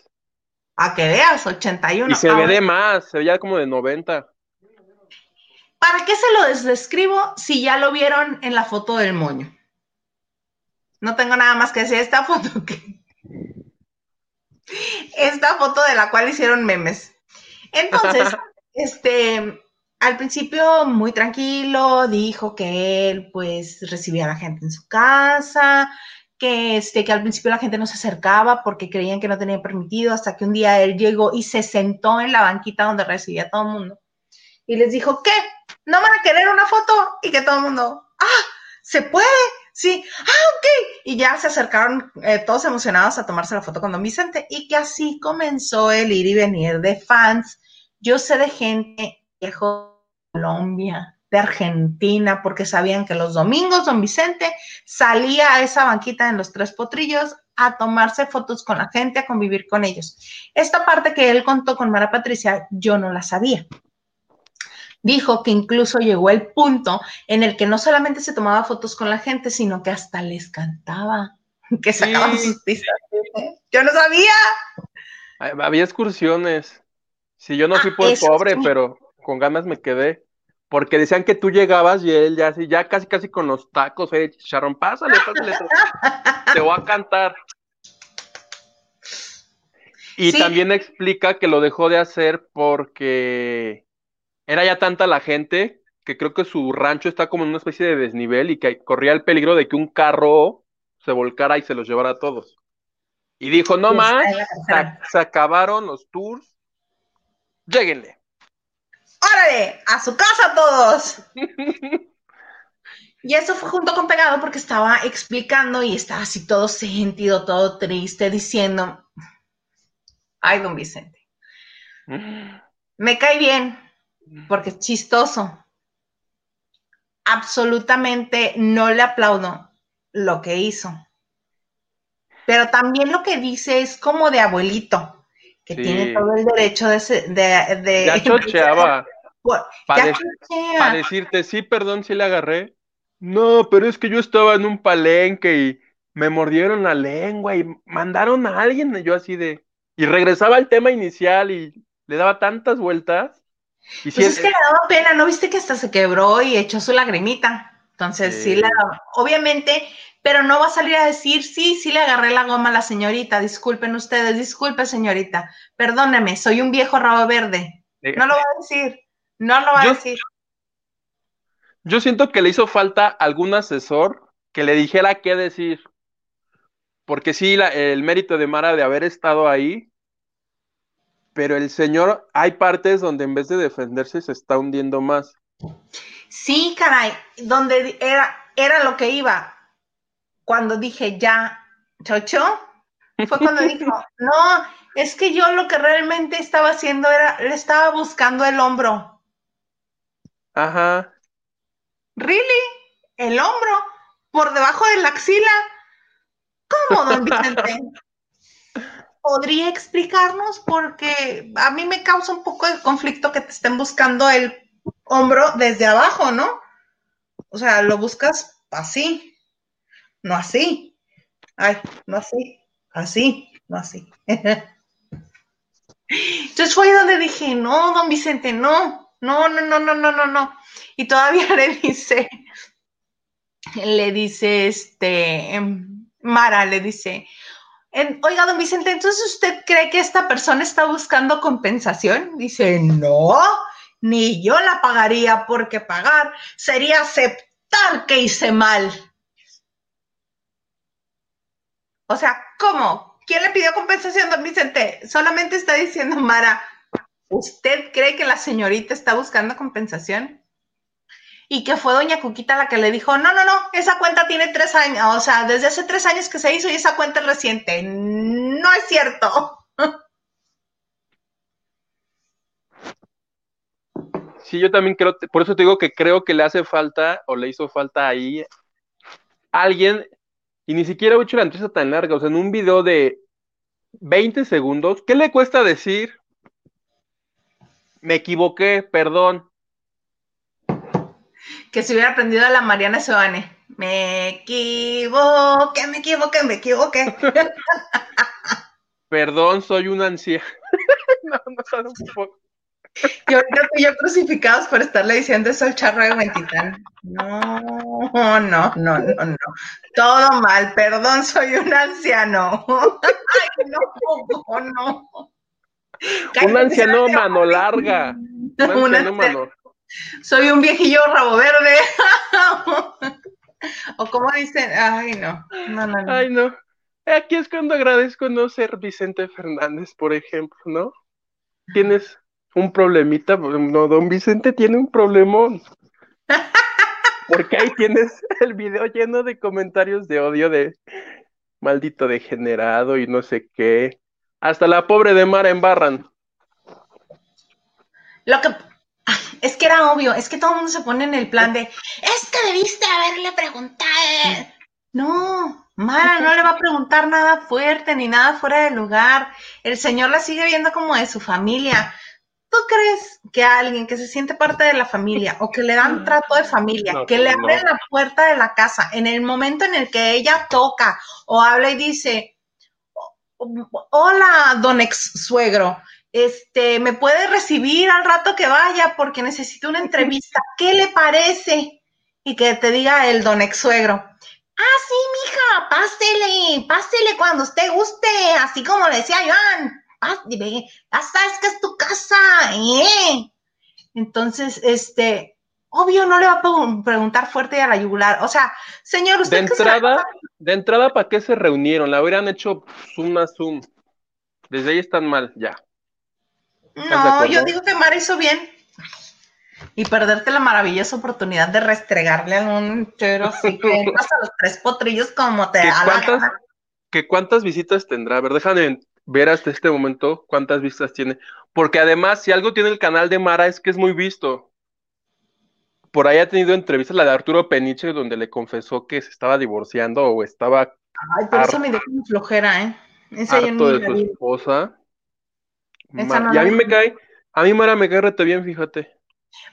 A que veas, 81. Y se ve de más, se veía como de 90. ¿Para qué se lo describo si ya lo vieron en la foto del moño? No tengo nada más que decir. Esta foto [LAUGHS] Esta foto de la cual hicieron memes. Entonces, [LAUGHS] este, al principio muy tranquilo, dijo que él pues recibía a la gente en su casa, que, este, que al principio la gente no se acercaba porque creían que no tenía permitido, hasta que un día él llegó y se sentó en la banquita donde recibía a todo el mundo y les dijo, ¿qué? ¿No van a querer una foto? Y que todo el mundo, ah, ¿se puede? Sí, ah, ok. Y ya se acercaron eh, todos emocionados a tomarse la foto con don Vicente y que así comenzó el ir y venir de fans. Yo sé de gente viejo de Colombia, de Argentina, porque sabían que los domingos don Vicente salía a esa banquita en los tres potrillos a tomarse fotos con la gente, a convivir con ellos. Esta parte que él contó con Mara Patricia, yo no la sabía dijo que incluso llegó el punto en el que no solamente se tomaba fotos con la gente, sino que hasta les cantaba, [LAUGHS] que sacaban sus pistas. Yo no sabía. Había excursiones. Sí, yo no fui ah, por pobre, pero con ganas me quedé. porque decían que tú llegabas y él ya así, ya casi casi con los tacos, eh, chicharrón, pásale, pásale, te voy a cantar. Y también explica que lo dejó de hacer porque era ya tanta la gente que creo que su rancho está como en una especie de desnivel y que corría el peligro de que un carro se volcara y se los llevara a todos. Y dijo, no más, se, acabaron los tours, lléguenle. ¡Órale! ¡A su casa todos! [LAUGHS] y eso fue junto con Pegado porque estaba explicando y estaba así todo sentido, todo triste, diciendo, ay, don Vicente, [GASPS] me cae bien porque es chistoso. Absolutamente no le aplaudo lo que hizo pero también lo que dice es como de abuelito, que tiene todo el derecho de... de, de ya [LAUGHS] chocheaba. Para, decirte, sí, perdón, sí le agarré. No, pero es que yo estaba en un palenque y me mordieron la lengua y mandaron a alguien, y yo así de... Y regresaba al tema inicial y le daba tantas vueltas. Y pues es que le daba pena, ¿no viste que hasta se quebró y echó su lagrimita? Entonces, sí, sí la, obviamente pero no va a salir a decir, sí, sí le agarré la goma a la señorita, disculpen ustedes, disculpe señorita, perdóneme, soy un viejo rabo verde. No lo va a decir, no lo va a decir. Yo siento que le hizo falta algún asesor que le dijera qué decir, porque sí, el mérito de Mara de haber estado ahí, pero el señor, hay partes donde en vez de defenderse se está hundiendo más. Sí, caray, donde era, era lo que iba cuando dije ya, chocho, fue cuando dijo, [LAUGHS] no, es que yo lo que realmente estaba haciendo era, le estaba buscando el hombro. Ajá. ¿Really? ¿El hombro? ¿Por debajo de la axila? ¿Cómo, don Vicente? [LAUGHS] ¿Podría explicarnos? Porque a mí me causa un poco de conflicto que te estén buscando el hombro desde abajo, ¿no? O sea, lo buscas así no así. Ay, no así, así, no así. Entonces fue donde dije, no, don Vicente, no, no, no, no, no, no, no, no. Y todavía [LAUGHS] le dice, le dice, este, Mara, le dice, oiga, don Vicente, entonces usted cree que esta persona está buscando compensación? Dice, no, ni yo la pagaría porque pagar sería aceptar que hice mal. O sea, ¿cómo? ¿Quién le pidió compensación, don Vicente? Solamente está diciendo Mara, ¿usted cree que la señorita está buscando compensación? Y que fue doña Cuquita la que le dijo, no, no, no, esa cuenta tiene tres años, o sea, desde hace tres años que se hizo y esa cuenta es reciente. No es cierto. [LAUGHS] Sí, yo también creo, por eso te digo que creo que le hace falta o le hizo falta ahí alguien y ni siquiera he hecho la entrevista tan larga, o sea, en un video de 20 segundos, ¿qué le cuesta decir? Me equivoqué, perdón. Que se hubiera aprendido a la Mariana Sebane. Me equivoqué, me equivoqué, me equivoqué. perdón, soy una anciana. [LAUGHS] no, no un poco. Y ahorita tú yo crucificados por estarle diciendo eso al charro de Mentitán. No, no, no, no, no. Todo mal, perdón, soy un anciano. Ay, no, no. un anciano mano larga. Un [LAUGHS] anciano mano. Soy un viejillo rabo verde. [LAUGHS] o como dicen, ay, no. No, no, no. Ay, no. Aquí es cuando agradezco no ser Vicente Fernández, por ejemplo, ¿no? Tienes un problemita, no, don Vicente tiene un problemón. Porque ahí tienes el video lleno de comentarios de odio de maldito degenerado y no sé qué. Hasta la pobre de Mara embarran. Lo que es que era obvio, es que todo el mundo se pone en el plan de es que debiste haberle preguntado. No, Mara no le va a preguntar nada fuerte ni nada fuera de lugar. El señor la sigue viendo como de su familia. ¿Tú crees que alguien que se siente parte de la familia o que le dan trato de familia, que le abren la puerta de la casa en el momento en el que ella toca o habla y dice, hola, don ex suegro, este, me puede recibir al rato que vaya porque necesito una entrevista. ¿Qué le parece? Y que te diga el don ex suegro. Ah, sí, mija, pásele, pásele cuando usted guste, así como le decía Joan. Pásele, ya sabes que es tu casa, ¿eh? Entonces, este, obvio no le va a preguntar fuerte a la yugular. O sea, señor, usted. De entrada, de entrada, ¿para qué se reunieron? La hubieran hecho Zoom a Zoom. Desde ahí están mal, ya. No, yo digo que Mara hizo bien. Y perderte la maravillosa oportunidad de restregarle a un chero así que [LAUGHS] a los tres potrillos como te da cuántas, ¿Que cuántas visitas tendrá? A ver, déjame ver hasta este momento cuántas vistas tiene. Porque además, si algo tiene el canal de Mara es que es muy visto. Por ahí ha tenido entrevistas la de Arturo Peniche, donde le confesó que se estaba divorciando o estaba. Ay, pero eso me dio flojera, ¿eh? Esa harto de su esposa y a mí me cae, a mí Mara me cae rete bien, fíjate.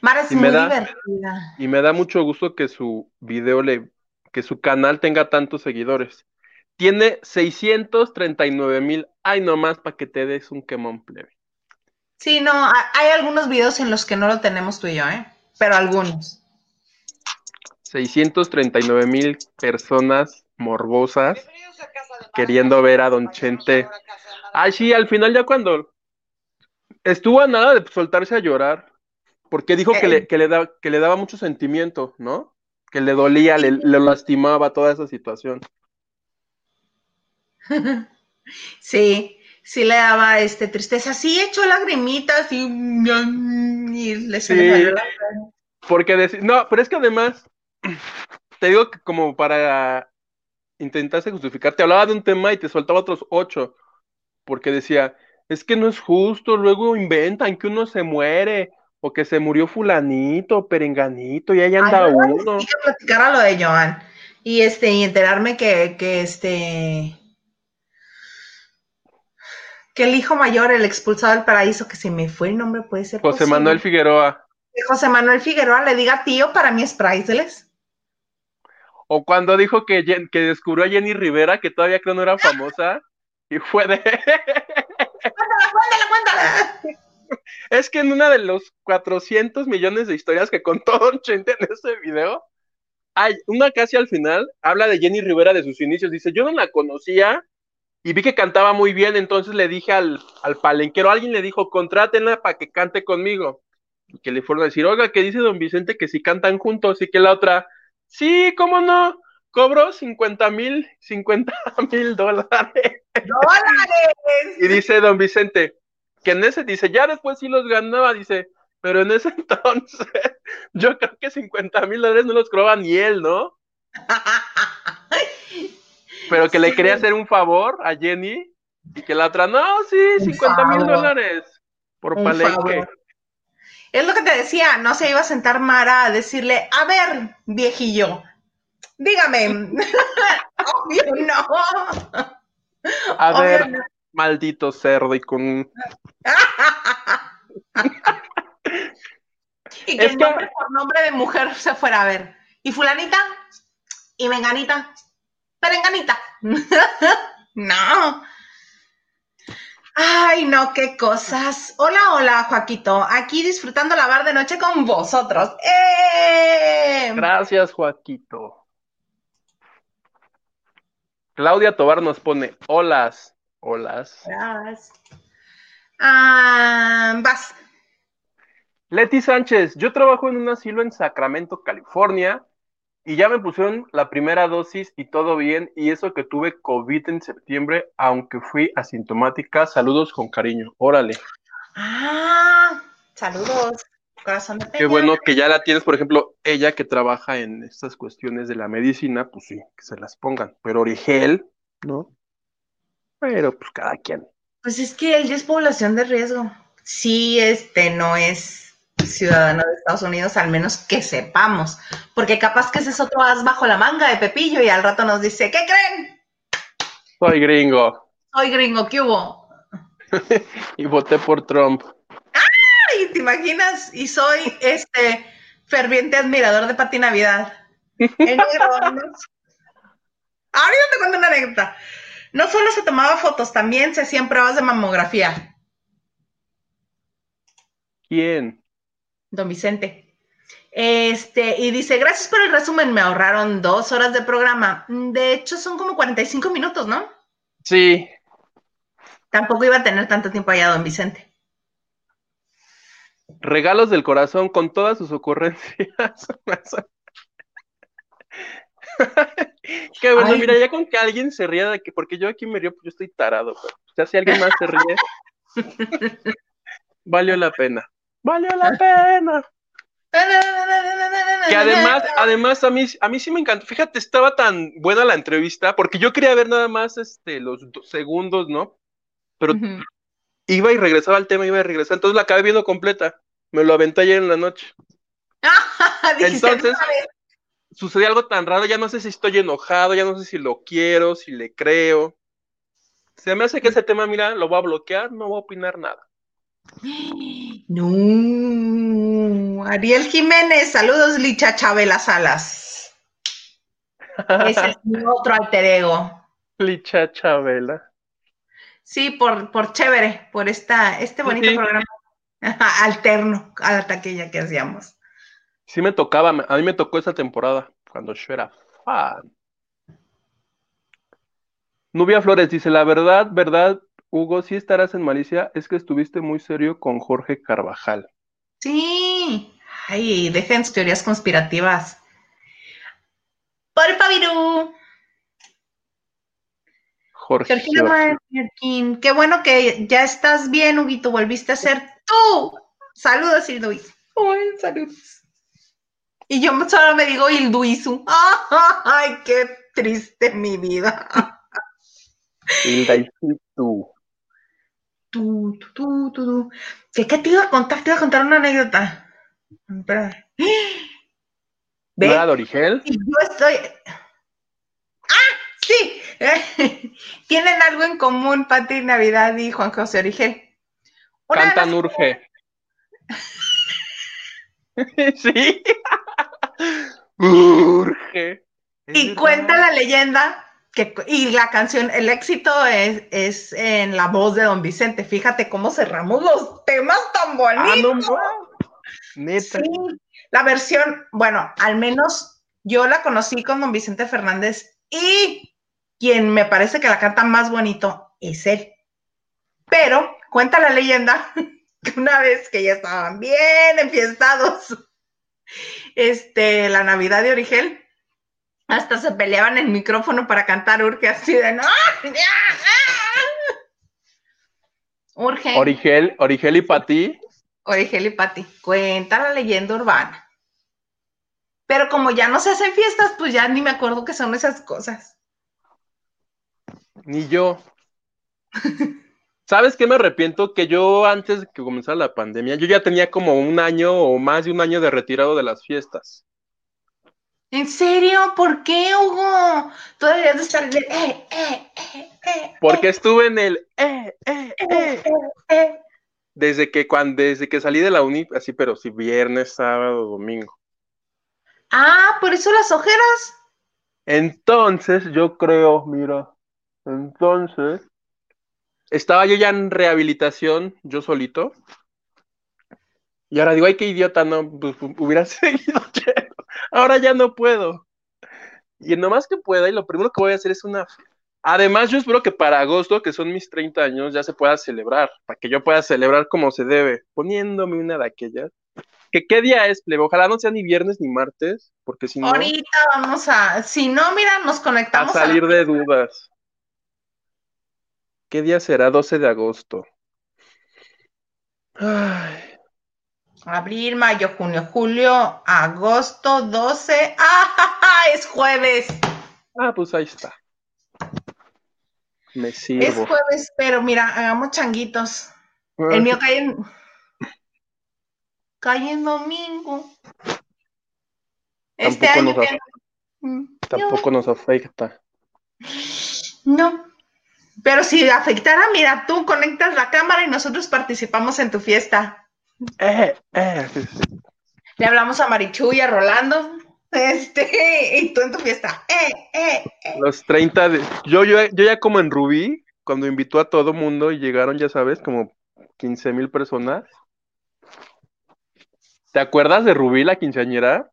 Mara es muy divertida. Y me da mucho gusto que su video le, que su canal tenga tantos seguidores. Tiene 639 mil. Ay, nomás para que te des un quemón plebe. Sí, no, hay algunos videos en los que no lo tenemos tú y yo, ¿eh? Pero algunos. 639 mil personas morbosas queriendo ver a Don Chente. Ay, sí, al final ya cuando estuvo a nada de soltarse a llorar, porque dijo que, le, eh. que, le da, que le daba mucho sentimiento, ¿no? Que le dolía, le, lastimaba toda esa situación. [LAUGHS] Sí, sí le daba este tristeza, sí echó lagrimitas y, y le sí, Porque no, pero es que además, [CLEARS THROAT] te digo que como para intentarse justificar, te hablaba de un tema y te soltaba otros ocho, porque decía, es que no es justo, luego inventan que uno se muere, o que se murió fulanito, perenganito, y ahí anda Ay, uno. platicar a lo de Joan, y este, y enterarme que, que este, que el hijo mayor, el expulsado del paraíso, que se me fue el nombre, puede ser. José Manuel Figueroa. José Manuel Figueroa le diga tío, para mí es priceless. O cuando dijo que, que descubrió a Jenny Rivera, que todavía creo no era famosa, y fue de... [LAUGHS] cuéntala, cuéntala, Es que en una de los 400 millones de historias que contó Don Chente en este video, hay una casi al final, habla de Jenny Rivera de sus inicios, dice, yo no la conocía y vi que cantaba muy bien, entonces le dije al, al palenquero, alguien le dijo, contrátenla para que cante conmigo. Y que le fueron a decir, oiga, que dice don Vicente que si cantan juntos y que la otra, sí, ¿cómo no? Cobro 50 mil, 50 [LAUGHS] mil dólares. ¡Dólares! Y dice don Vicente, que en ese, dice, ya después sí los ganaba, dice, pero en ese [LAUGHS] entonces, yo creo que 50 mil dólares no los cobraba ni él, ¿no? [LAUGHS] pero que le quería hacer un favor a Jenny y que la otra, no, sí, 50 mil dólares por palenque. Es lo que te decía, no se iba a sentar Mara a decirle, a ver, viejillo, dígame. [LAUGHS] Obvio no. A ver, maldito cerdo y con. [LAUGHS] y que el nombre por nombre de mujer se fuera a ver. Y fulanita, y menganita, perenganita. [LAUGHS] no. Ay, no, qué cosas. Hola, hola, Joaquito. Aquí disfrutando la bar de noche con vosotros. ¡Eh! Gracias, Joaquito. Claudia Tobar nos pone olas. Olas. Ah, vas. Leti Sánchez, yo trabajo en un asilo en Sacramento, California, y ya me pusieron la primera dosis y todo bien, y eso que tuve COVID en septiembre, aunque fui asintomática. Saludos con cariño. Órale. Ah, saludos. Qué bueno que ya la tienes, por ejemplo, ella que trabaja en estas cuestiones de la medicina, pues sí, que se las pongan. Pero Origel, ¿no? Pero pues cada quien. Pues es que él ya es población de riesgo. Sí, este no es ciudadano de Estados Unidos, al menos que sepamos. Porque capaz que ese es otro as bajo la manga de Pepillo y al rato nos dice, ¿qué creen? Soy gringo. Soy gringo, ¿qué hubo? [LAUGHS] y voté por Trump. ¿Te imaginas? Y soy este ferviente admirador de Pati Navidad. [LAUGHS] Ahorita te cuento una anécdota. No solo se tomaba fotos, también se hacían pruebas de mamografía. ¿Quién? Don Vicente. Este, y dice, gracias por el resumen, me ahorraron dos horas de programa. De hecho, son como 45 minutos, ¿no? Sí. Tampoco iba a tener tanto tiempo allá, don Vicente. Regalos del corazón con todas sus ocurrencias. [LAUGHS] [LAUGHS] Qué bueno, Ay. mira, ya con que alguien se ría de que, porque yo aquí me río, pues yo estoy tarado, pero ya si alguien más se ríe, [LAUGHS] valió la pena. Valió la pena. Que además, además a mí, a mí sí me encantó. Fíjate, estaba tan buena la entrevista, porque yo quería ver nada más este, los do- segundos, ¿no? Pero. Iba y regresaba al tema, iba y regresaba. Entonces la acabé viendo completa. Me lo aventé ayer en la noche. [LAUGHS] Entonces. Sucedió algo tan raro, ya no sé si estoy enojado, ya no sé si lo quiero, si le creo. Se me hace que ese tema, mira, lo voy a bloquear, no voy a opinar nada. [GASPS] No, Ariel Jiménez, saludos, Licha Chabela Salas. Ese es mi otro alter ego. [LAUGHS] Licha Chabela. Sí, por, por chévere, por esta, este bonito Sí. programa alterno a la taquilla que hacíamos. Sí me tocaba, a mí me tocó esa temporada, cuando yo era fan. Nubia Flores dice, la verdad, verdad, Hugo, si estarás en Malicia, es que estuviste muy serio con Jorge Carvajal. Sí. Ay, dejen sus teorías conspirativas. Por Pavirú. Jorge. Georgina Martín, qué bueno que ya estás bien, Huguito, volviste a ser tú. Saludos, Ilduiz. Ay, saludos. Y yo solo me digo Ilduizu. [LAUGHS] Ay, qué triste mi vida. Hilda y tú. Tú, tú, tú, tú. ¿Qué, qué te iba a contar? Te iba a contar una anécdota. Espérame. ¿No [GASPS] ¿Ve? era de Origel? Y yo estoy. ¡Ah! Sí. [LAUGHS] Tienen algo en común, Pati Navidad y Juan José Origel. Una Cantan las- Urge. [LAUGHS] sí. Urge. Y cuenta la leyenda que, y la canción, el éxito es, es en la voz de Don Vicente. Fíjate cómo cerramos los temas tan Ah, no, bonitos. no. Neta. Sí, la versión, bueno, al menos yo la conocí con Don Vicente Fernández y quien me parece que la canta más bonito es él. Pero cuenta la leyenda [LAUGHS] que una vez que ya estaban bien enfiestados, este, la Navidad de Origel, hasta se peleaban el micrófono para cantar Urge así de no. Urge. Origel, Origel y Pati. Origel y Pati, cuenta la leyenda urbana. Pero como ya no se hacen fiestas, pues ya ni me acuerdo que son esas cosas. Ni yo. ¿Sabes qué me arrepiento? Que yo antes de que comenzara la pandemia, yo ya tenía como un año o más de un año de retirado de las fiestas. ¿En serio? ¿Por qué, Hugo? Deberías de estar en el... Eh, eh, eh, Porque estuve en el eh, eh, eh, eh, eh, eh. desde que cuando, desde que salí de la uni, así, pero sí, viernes, sábado, domingo. Ah, por eso las ojeras. Entonces, yo creo, mira, entonces, estaba yo ya en rehabilitación, yo solito. Y ahora digo, ay, qué idiota, no, pues hubiera [LAUGHS] seguido yendo. Ahora ya no puedo. Y nomás que pueda, y lo primero que voy a hacer es una. Además, yo espero que para agosto, que son mis 30 años, ya se pueda celebrar, para que yo pueda celebrar como se debe, poniéndome una de aquellas. ¿Que qué día es, plebe? Ojalá no sea ni viernes ni martes, porque si no, Ahorita vamos a... Si no, mira, nos a conectamos a... salir de dudas. ¿Qué día será? 12 de agosto. Ay, Abril, mayo, junio, julio, agosto, 12. [LAUGHS] ¡Ah! Es jueves. ah, pues ahí está. Me Es sirvo. jueves, pero mira, hagamos changuitos. El mío cae en. Cae en domingo. Este Tampoco año. nos que- Mm, Tampoco nos afecta. No. Pero si afectara, mira, tú conectas la cámara y nosotros participamos en tu fiesta. Eh, eh, sí, sí. Le hablamos a Marichu y a Rolando. Este, y tú en tu fiesta. Eh, eh, eh. Los 30 de... Yo, yo, yo ya como en Rubí, cuando invitó a todo mundo y llegaron, ya sabes, como 15 mil personas. ¿Te acuerdas de Rubí, la quinceañera?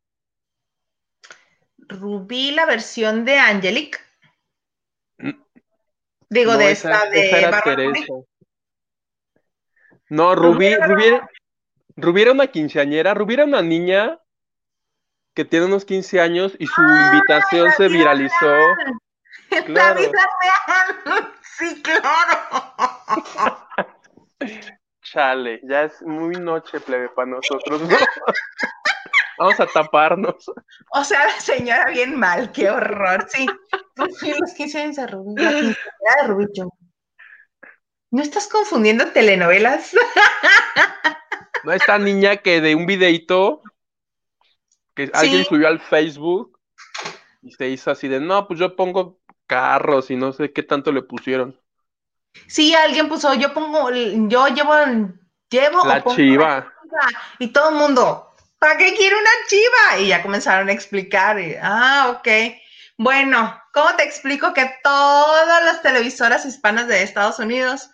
Rubí, la versión de Angelique. Digo, No, de esa- esta de esa era Teresa. No, Rubí, era- Rubí, era- Rubí era una quinceañera, Rubí era una niña que tiene unos 15 años y su invitación se viralizó. [LAUGHS] La Claro. vida real. Sí, claro. [LAUGHS] Chale, ya es muy noche, plebe, para nosotros, ¿no? [LAUGHS] Vamos a taparnos. O sea, la señora bien mal, qué horror. Sí, los 15 años de Rubí, la quinceañera de Rubí yo. ¿No estás confundiendo telenovelas? [LAUGHS] ¿No? Esta niña que de un videito que alguien subió al Facebook y se hizo así de, no, pues yo pongo carros y no sé qué tanto le pusieron. Sí, alguien puso, yo pongo, yo llevo, llevo o La pongo chiva. y todo el mundo, ¿para qué quiere una chiva? Y ya comenzaron a explicar, y, ah, ok. Bueno, ¿cómo te explico que todas las televisoras hispanas de Estados Unidos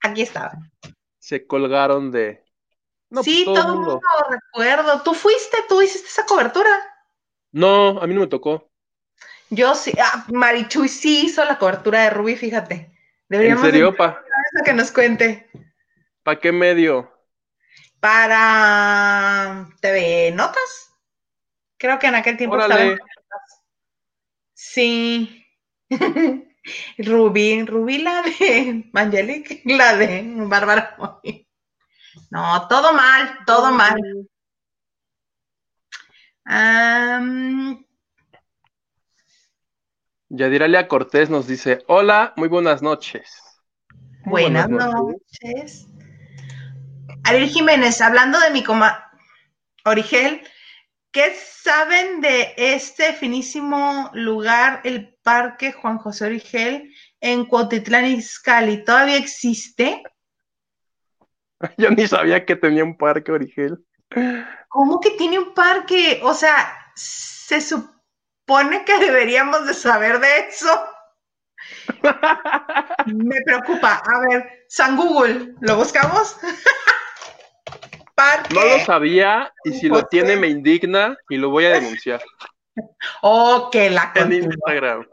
aquí estaban? Se colgaron de... No, pues sí, todo el todo mundo. recuerdo. ¿Tú fuiste? ¿Tú hiciste esa cobertura? No, a mí no me tocó. Yo sí, ah, Marichuy sí hizo la cobertura de Ruby, fíjate. ¿En Deberíamos serio? invitar ¿Pa, que nos cuente. ¿pa qué medio? Para TV Notas. Creo que en aquel tiempo estaba Órale. Notas. Sí. [LAUGHS] Rubí, Rubí la de Angelique, [LAUGHS] la de Bárbara. No, todo mal, todo mal. Am, Yadiralia Cortés nos dice, hola, muy buenas noches. Buenas noches. Ariel Jiménez, hablando de mi coma Origel, ¿qué saben de este finísimo lugar, el Parque Juan José Origel, en Cuautitlán Izcalli? ¿Todavía existe? [LAUGHS] Yo ni sabía que tenía un parque Origel. ¿Cómo que tiene un parque? O sea, se supone que deberíamos de saber de eso. [LAUGHS] Me preocupa. A ver, San Google, ¿lo buscamos? [LAUGHS] Parque. No lo sabía y si lo tiene me indigna y lo voy a denunciar [LAUGHS] Oh, que la en continúa. Instagram.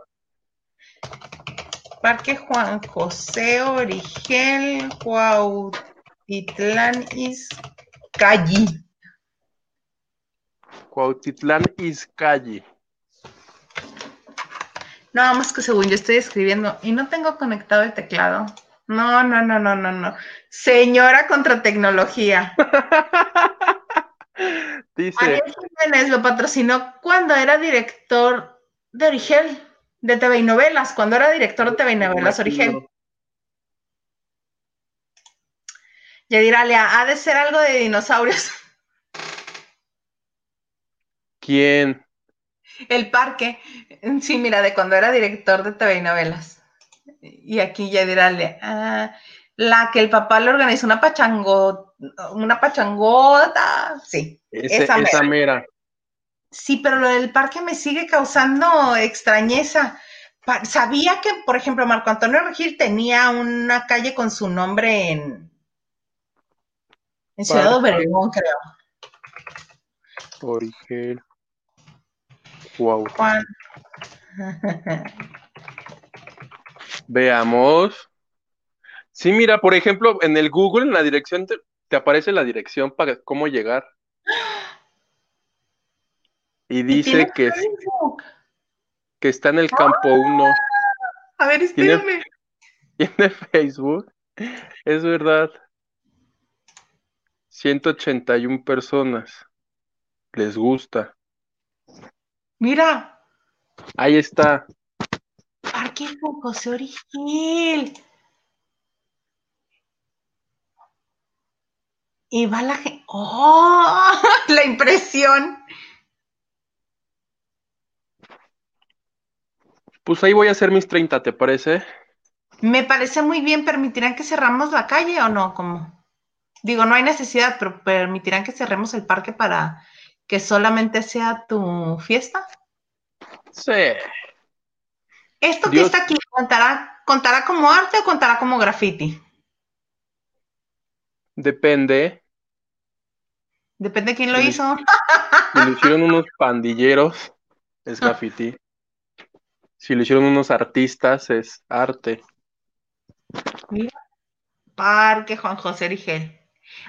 Parque Juan José Origel, Cuautitlán Izcalli. Cuautitlán Izcalli. Nada más que según yo estoy escribiendo y no tengo conectado el teclado. No, no, no, no, no, no. Señora contra tecnología. [LAUGHS] Dice, Ariel Jiménez lo patrocinó cuando era director de Origel, de TV y novelas, cuando era director de TV y novelas Origel. Yadiralia, ha de ser algo de dinosaurios. [LAUGHS] ¿quién? El parque. Sí, mira, de cuando era director de TV y novelas. Y aquí Yadiralia, ah, la que el papá le organizó una pachango, una pachangota. Sí. Ese- Esa esa mera. Sí, pero lo del parque me sigue causando extrañeza. Pa- Sabía que, por ejemplo, Marco Antonio Regil tenía una calle con su nombre en, en Ciudad. Obregón, creo. Origel. Wow. Veamos. Sí, mira, por ejemplo, en el Google, en la dirección, te, te aparece la dirección para cómo llegar. Y dice que, que está en el campo 1. A ver, espérame. [LAUGHS] Tiene Facebook. Es verdad. 181 personas. Les gusta. Mira, Ahí está. Parque José Origel. Y va la gente. ¡Oh! [LAUGHS] La impresión. Pues ahí voy a hacer mis 30, ¿te parece? Me parece muy bien. ¿Permitirán que cerramos la calle o no? Como digo, no hay necesidad, pero permitirán que cerremos el parque para que solamente sea tu fiesta. Sí. Esto que está aquí contará, contará como arte o contará como graffiti. Depende. Depende de quién lo Sí. hizo. Si lo hicieron unos pandilleros, es graffiti. Si lo hicieron unos artistas, es arte. Parque Juan José Origel.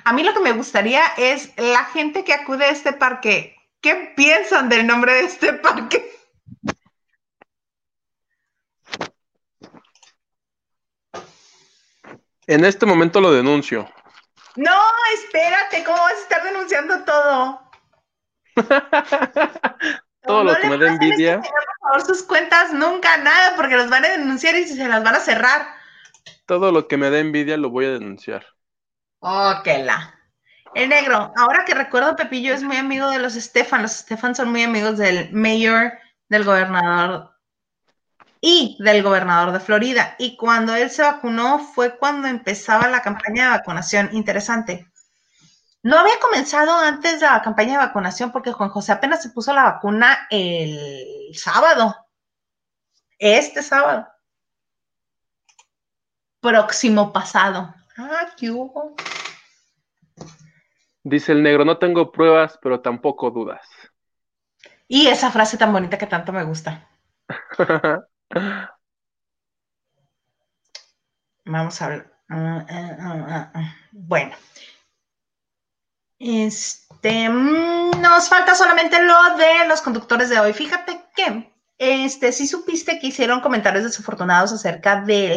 A mí lo que me gustaría es la gente que acude a este parque. ¿Qué piensan del nombre de este parque? En este momento lo denuncio. No, espérate, ¿cómo vas a estar denunciando todo? [LAUGHS] Todo lo que me da este envidia. señor, por favor, sus cuentas nunca nada, porque los van a denunciar y se las van a cerrar. Todo lo que me da envidia lo voy a denunciar. Oh, que la. El negro, ahora que recuerdo, Pepillo es muy amigo de los Stefan. Los Stefan son muy amigos del mayor, del gobernador y del gobernador de Florida. Y cuando él se vacunó fue cuando empezaba la campaña de vacunación. Interesante. No había comenzado antes la campaña de vacunación porque Juan José apenas se puso la vacuna el sábado. Este sábado. Próximo pasado. Ah, ¿qué hubo? Dice el negro, no tengo pruebas, pero tampoco dudas. Y esa frase tan bonita que tanto me gusta. [LAUGHS] Vamos a ver. Ah, ah, ah. Bueno. Este, mm, nos falta solamente lo de los conductores de hoy. Fíjate que, este, si supiste que hicieron comentarios desafortunados acerca de,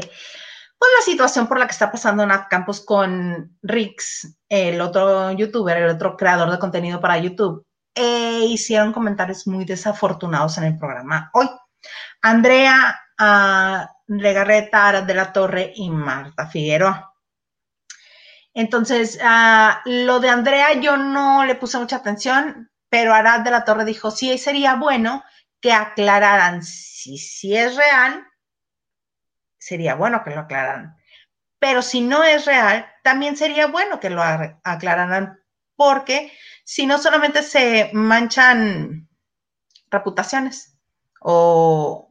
pues, la situación por la que está pasando en Campos con Rix, el otro youtuber, el otro creador de contenido para YouTube. E hicieron comentarios muy desafortunados en el programa hoy. Andrea uh, Legarreta, de la Torre y Marta Figueroa. Entonces, uh, lo de Andrea yo no le puse mucha atención, pero Arad de la Torre dijo, sí, sería bueno que aclararan si, si es real, sería bueno que lo aclararan. Pero si no es real, también sería bueno que lo aclararan, porque si no solamente se manchan reputaciones o...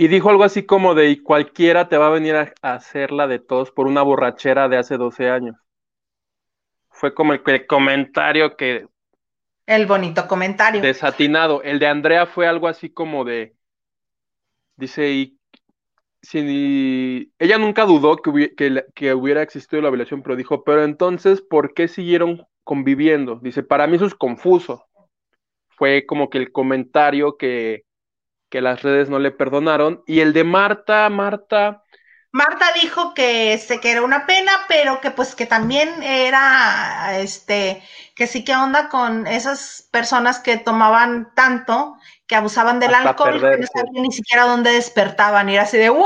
Y dijo algo así como de, y cualquiera te va a venir a, hacerla de todos por una borrachera de hace 12 años. Fue como el, el comentario que... El bonito comentario. Desatinado. El de Andrea fue algo así como de... Dice, y si ella nunca dudó que hubiera, que, que hubiera, existido la violación, pero dijo, pero entonces, ¿por qué siguieron conviviendo? Dice, para mí eso es confuso. Fue como que el comentario que, que las redes no le perdonaron. Y el de Marta, Marta. Marta dijo que, este, que era una pena, pero que pues que también era, este, que sí que onda con esas personas que tomaban tanto, que abusaban del Hasta alcohol, perderse. que no sabían ni siquiera dónde despertaban, y era así de ¡wow!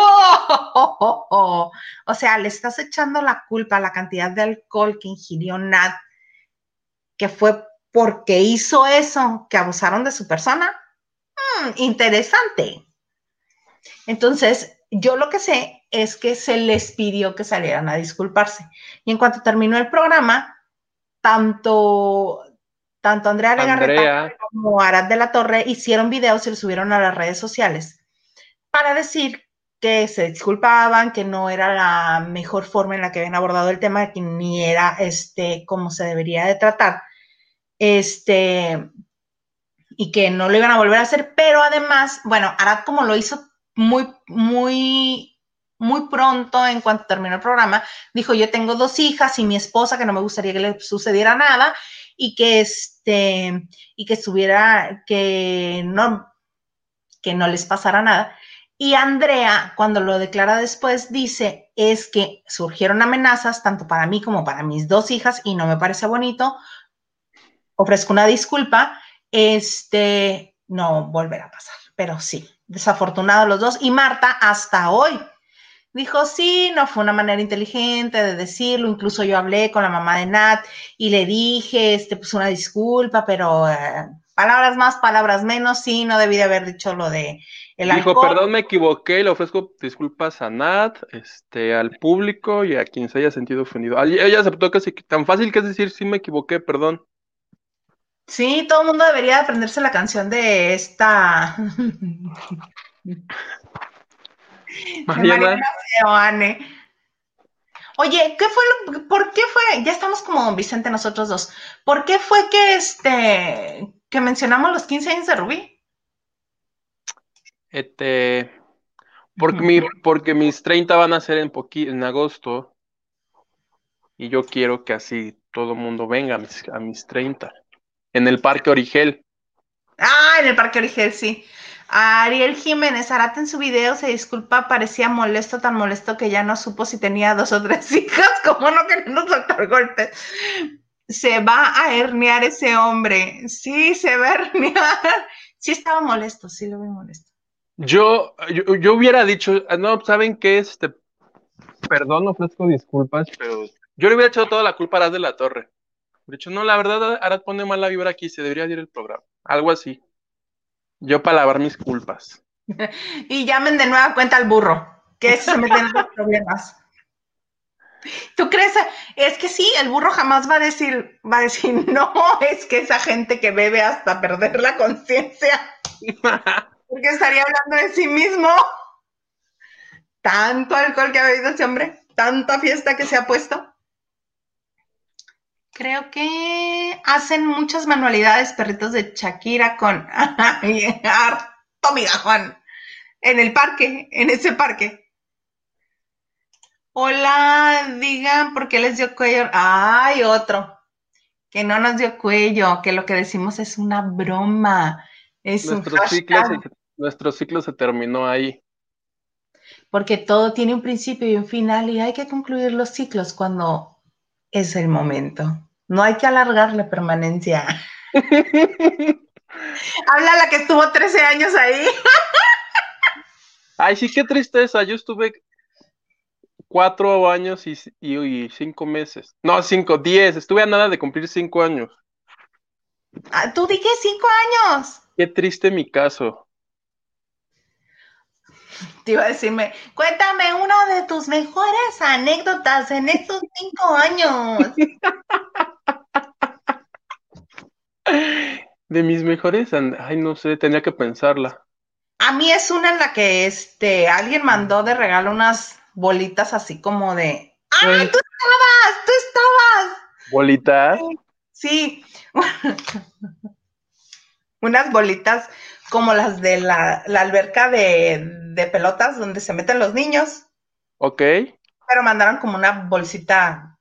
O sea, le estás echando la culpa a la cantidad de alcohol que ingirió Nat, que fue porque hizo eso, que abusaron de su persona. Hmm, interesante. Entonces, yo lo que sé es que se les pidió que salieran a disculparse. Y en cuanto terminó el programa, tanto, tanto Andrea Legarreta como Arad de la Torre hicieron videos y los subieron a las redes sociales para decir que se disculpaban, que no era la mejor forma en la que habían abordado el tema, que ni era este como se debería de tratar. Este, y que no lo iban a volver a hacer, pero además, bueno, Arad como lo hizo muy, muy, muy pronto en cuanto terminó el programa, dijo, yo tengo dos hijas y mi esposa, que no me gustaría que le sucediera nada y que este, y que estuviera, que no, que no les pasara nada. Y Andrea, cuando lo declara después, dice, es que surgieron amenazas tanto para mí como para mis dos hijas y no me parece bonito. Ofrezco una disculpa. Este, no volverá a pasar, pero sí, desafortunado los dos. Y Marta, hasta hoy, dijo, sí, no fue una manera inteligente de decirlo. Incluso yo hablé con la mamá de Nat y le dije, este, pues una disculpa, pero eh, palabras más, palabras menos. Sí, no debí de haber dicho lo de el Dijo, alcohol. perdón, me equivoqué, le ofrezco disculpas a Nat, este, al público y a quien se haya sentido ofendido. Ella aceptó que sí, tan fácil que es decir, sí me equivoqué, perdón. Sí, todo el mundo debería aprenderse la canción de esta. Mariana, Mariana. Oye, ¿qué fue lo, por qué fue? Ya estamos como Vicente nosotros dos. ¿Por qué fue que este que mencionamos los 15 años de Rubí? Este, porque, mi, porque mis 30 van a ser en, en agosto y yo quiero que así todo el mundo venga a mis, a mis 30. En el Parque Origel. Ah, en el Parque Origel, sí. Ariel Jiménez Arata en su video se disculpa, parecía molesto, tan molesto que ya no supo si tenía dos o tres [LAUGHS] hijas, como no queremos soltar golpes. Se va a herniar ese hombre. Sí, se va a herniar. Sí estaba molesto, sí lo vi molesto. Yo, yo, hubiera dicho, no, ¿saben qué? Este, perdón, ofrezco disculpas, pero yo le hubiera echado toda la culpa a Arad de la Torre. De hecho, no, la verdad, Arad pone mala vibra aquí, se debería ir el programa. Algo así. Yo para lavar mis culpas. [LAUGHS] y llamen de nueva cuenta al burro, que eso se mete en los [LAUGHS] problemas. ¿Tú crees? Es que sí, el burro jamás va a decir, va a decir, [LAUGHS] no, es que esa gente que bebe hasta perder la conciencia. Porque estaría hablando de sí mismo. Tanto alcohol que ha bebido ese hombre, tanta fiesta que se ha puesto. Creo que hacen muchas manualidades perritos de Shakira con [LAUGHS] harto migajón en el parque, en ese parque. Hola, digan por qué les dio cuello. Ay, otro. Que no nos dio cuello, que lo que decimos es una broma. Es nuestro, ciclo se, nuestro ciclo se terminó ahí. Porque todo tiene un principio y un final y hay que concluir los ciclos cuando es el momento. No hay que alargar la permanencia. [LAUGHS] Habla la que estuvo 13 años ahí. Ay, sí, qué tristeza. Yo estuve cuatro años y, cinco meses. No, cinco, diez. Estuve a nada de cumplir cinco años. Ah, ¿Tú dije cinco años? Qué triste mi caso. [LAUGHS] Te iba a decirme, cuéntame una de tus mejores anécdotas en estos cinco años. [LAUGHS] De mis mejores, ay, no sé, tenía que pensarla. A mí es una en la que este alguien mandó de regalo unas bolitas así como de. ¡Ay, tú estabas! ¡Tú estabas! ¿Bolitas? Sí. [LAUGHS] unas bolitas como las de la, alberca de, pelotas donde se meten los niños. Ok. Pero mandaron como una bolsita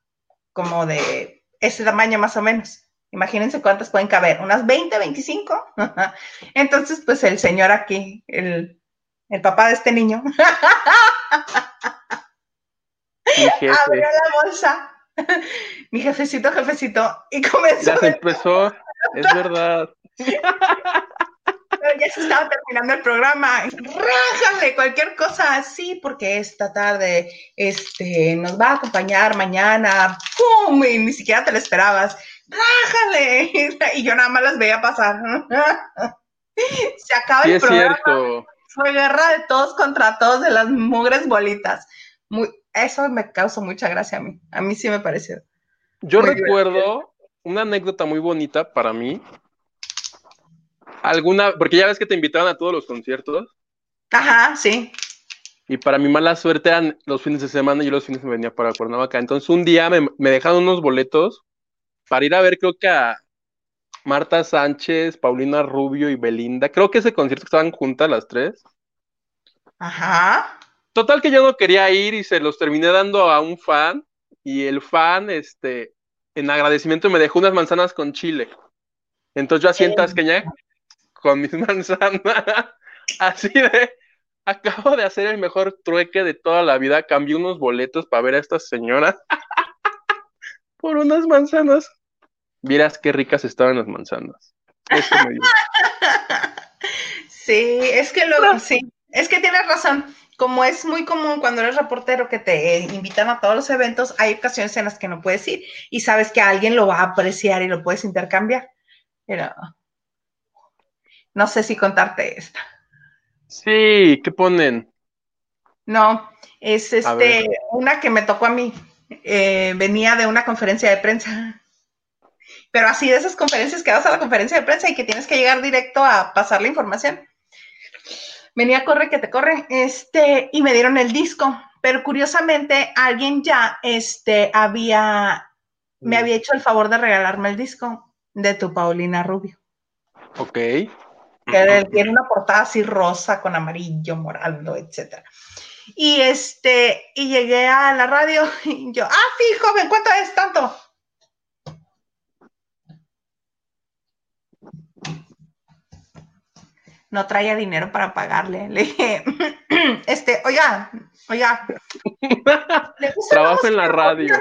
como de ese tamaño más o menos. Imagínense cuántas pueden caber, unas 20, 25. [LAUGHS] Entonces, pues el señor aquí, el, papá de este niño, [LAUGHS] abrió la bolsa. [LAUGHS] Mi jefecito, jefecito, y comenzó. Ya se empezó, es verdad. Ya se estaba terminando el programa. Rájale cualquier cosa así, porque esta tarde este, nos va a acompañar mañana. ¡Pum! Y ni siquiera te lo esperabas. ¡Rájale! [LAUGHS] Y yo nada más las veía pasar. [LAUGHS] Se acaba el programa. Fue guerra de todos contra todos de las mugres bolitas. Muy, eso me causó mucha gracia a mí. A mí sí me pareció. Yo recuerdo una anécdota muy bonita para mí, alguna, porque ya ves que te invitaban a todos los conciertos. Ajá, sí. Y para mi mala suerte eran los fines de semana y yo los fines me venía para Cuernavaca. Entonces un día me, dejaron unos boletos para ir a ver, creo que a Marta Sánchez, Paulina Rubio y Belinda. Creo que ese concierto estaban juntas las tres. Ajá. Total que yo no quería ir y se los terminé dando a un fan. Y el fan, este, en agradecimiento me dejó unas manzanas con chile. Entonces yo así en Tasqueña con mis [LAUGHS] manzanas. Así de, acabo de hacer el mejor trueque de toda la vida. Cambié unos boletos para ver a estas señoras [LAUGHS] por unas manzanas. Vieras qué ricas estaban las manzanas. [LAUGHS] Sí, es que luego, sí, es que tienes razón. Como es muy común cuando eres reportero que te invitan a todos los eventos, hay ocasiones en las que no puedes ir y sabes que alguien lo va a apreciar y lo puedes intercambiar. Pero no sé si contarte esta. Sí, ¿qué ponen? No, es este una que me tocó a mí. Eh, venía de una conferencia de prensa. Pero así de esas conferencias que vas a la conferencia de prensa y que tienes que llegar directo a pasar la información. Venía corre que te corre, este, y me dieron el disco, pero curiosamente alguien ya este, había, me había hecho el favor de regalarme el disco de tu Paulina Rubio. Ok. Que tiene una portada así rosa con amarillo, morado, etcétera. Y este, y llegué a la radio [LAUGHS] y yo, ah, sí, joven, ¿cuánto es tanto? No traía dinero para pagarle. Le dije, [CLEARS THROAT] este, oiga, oiga. Trabajo en la radio. [LAUGHS]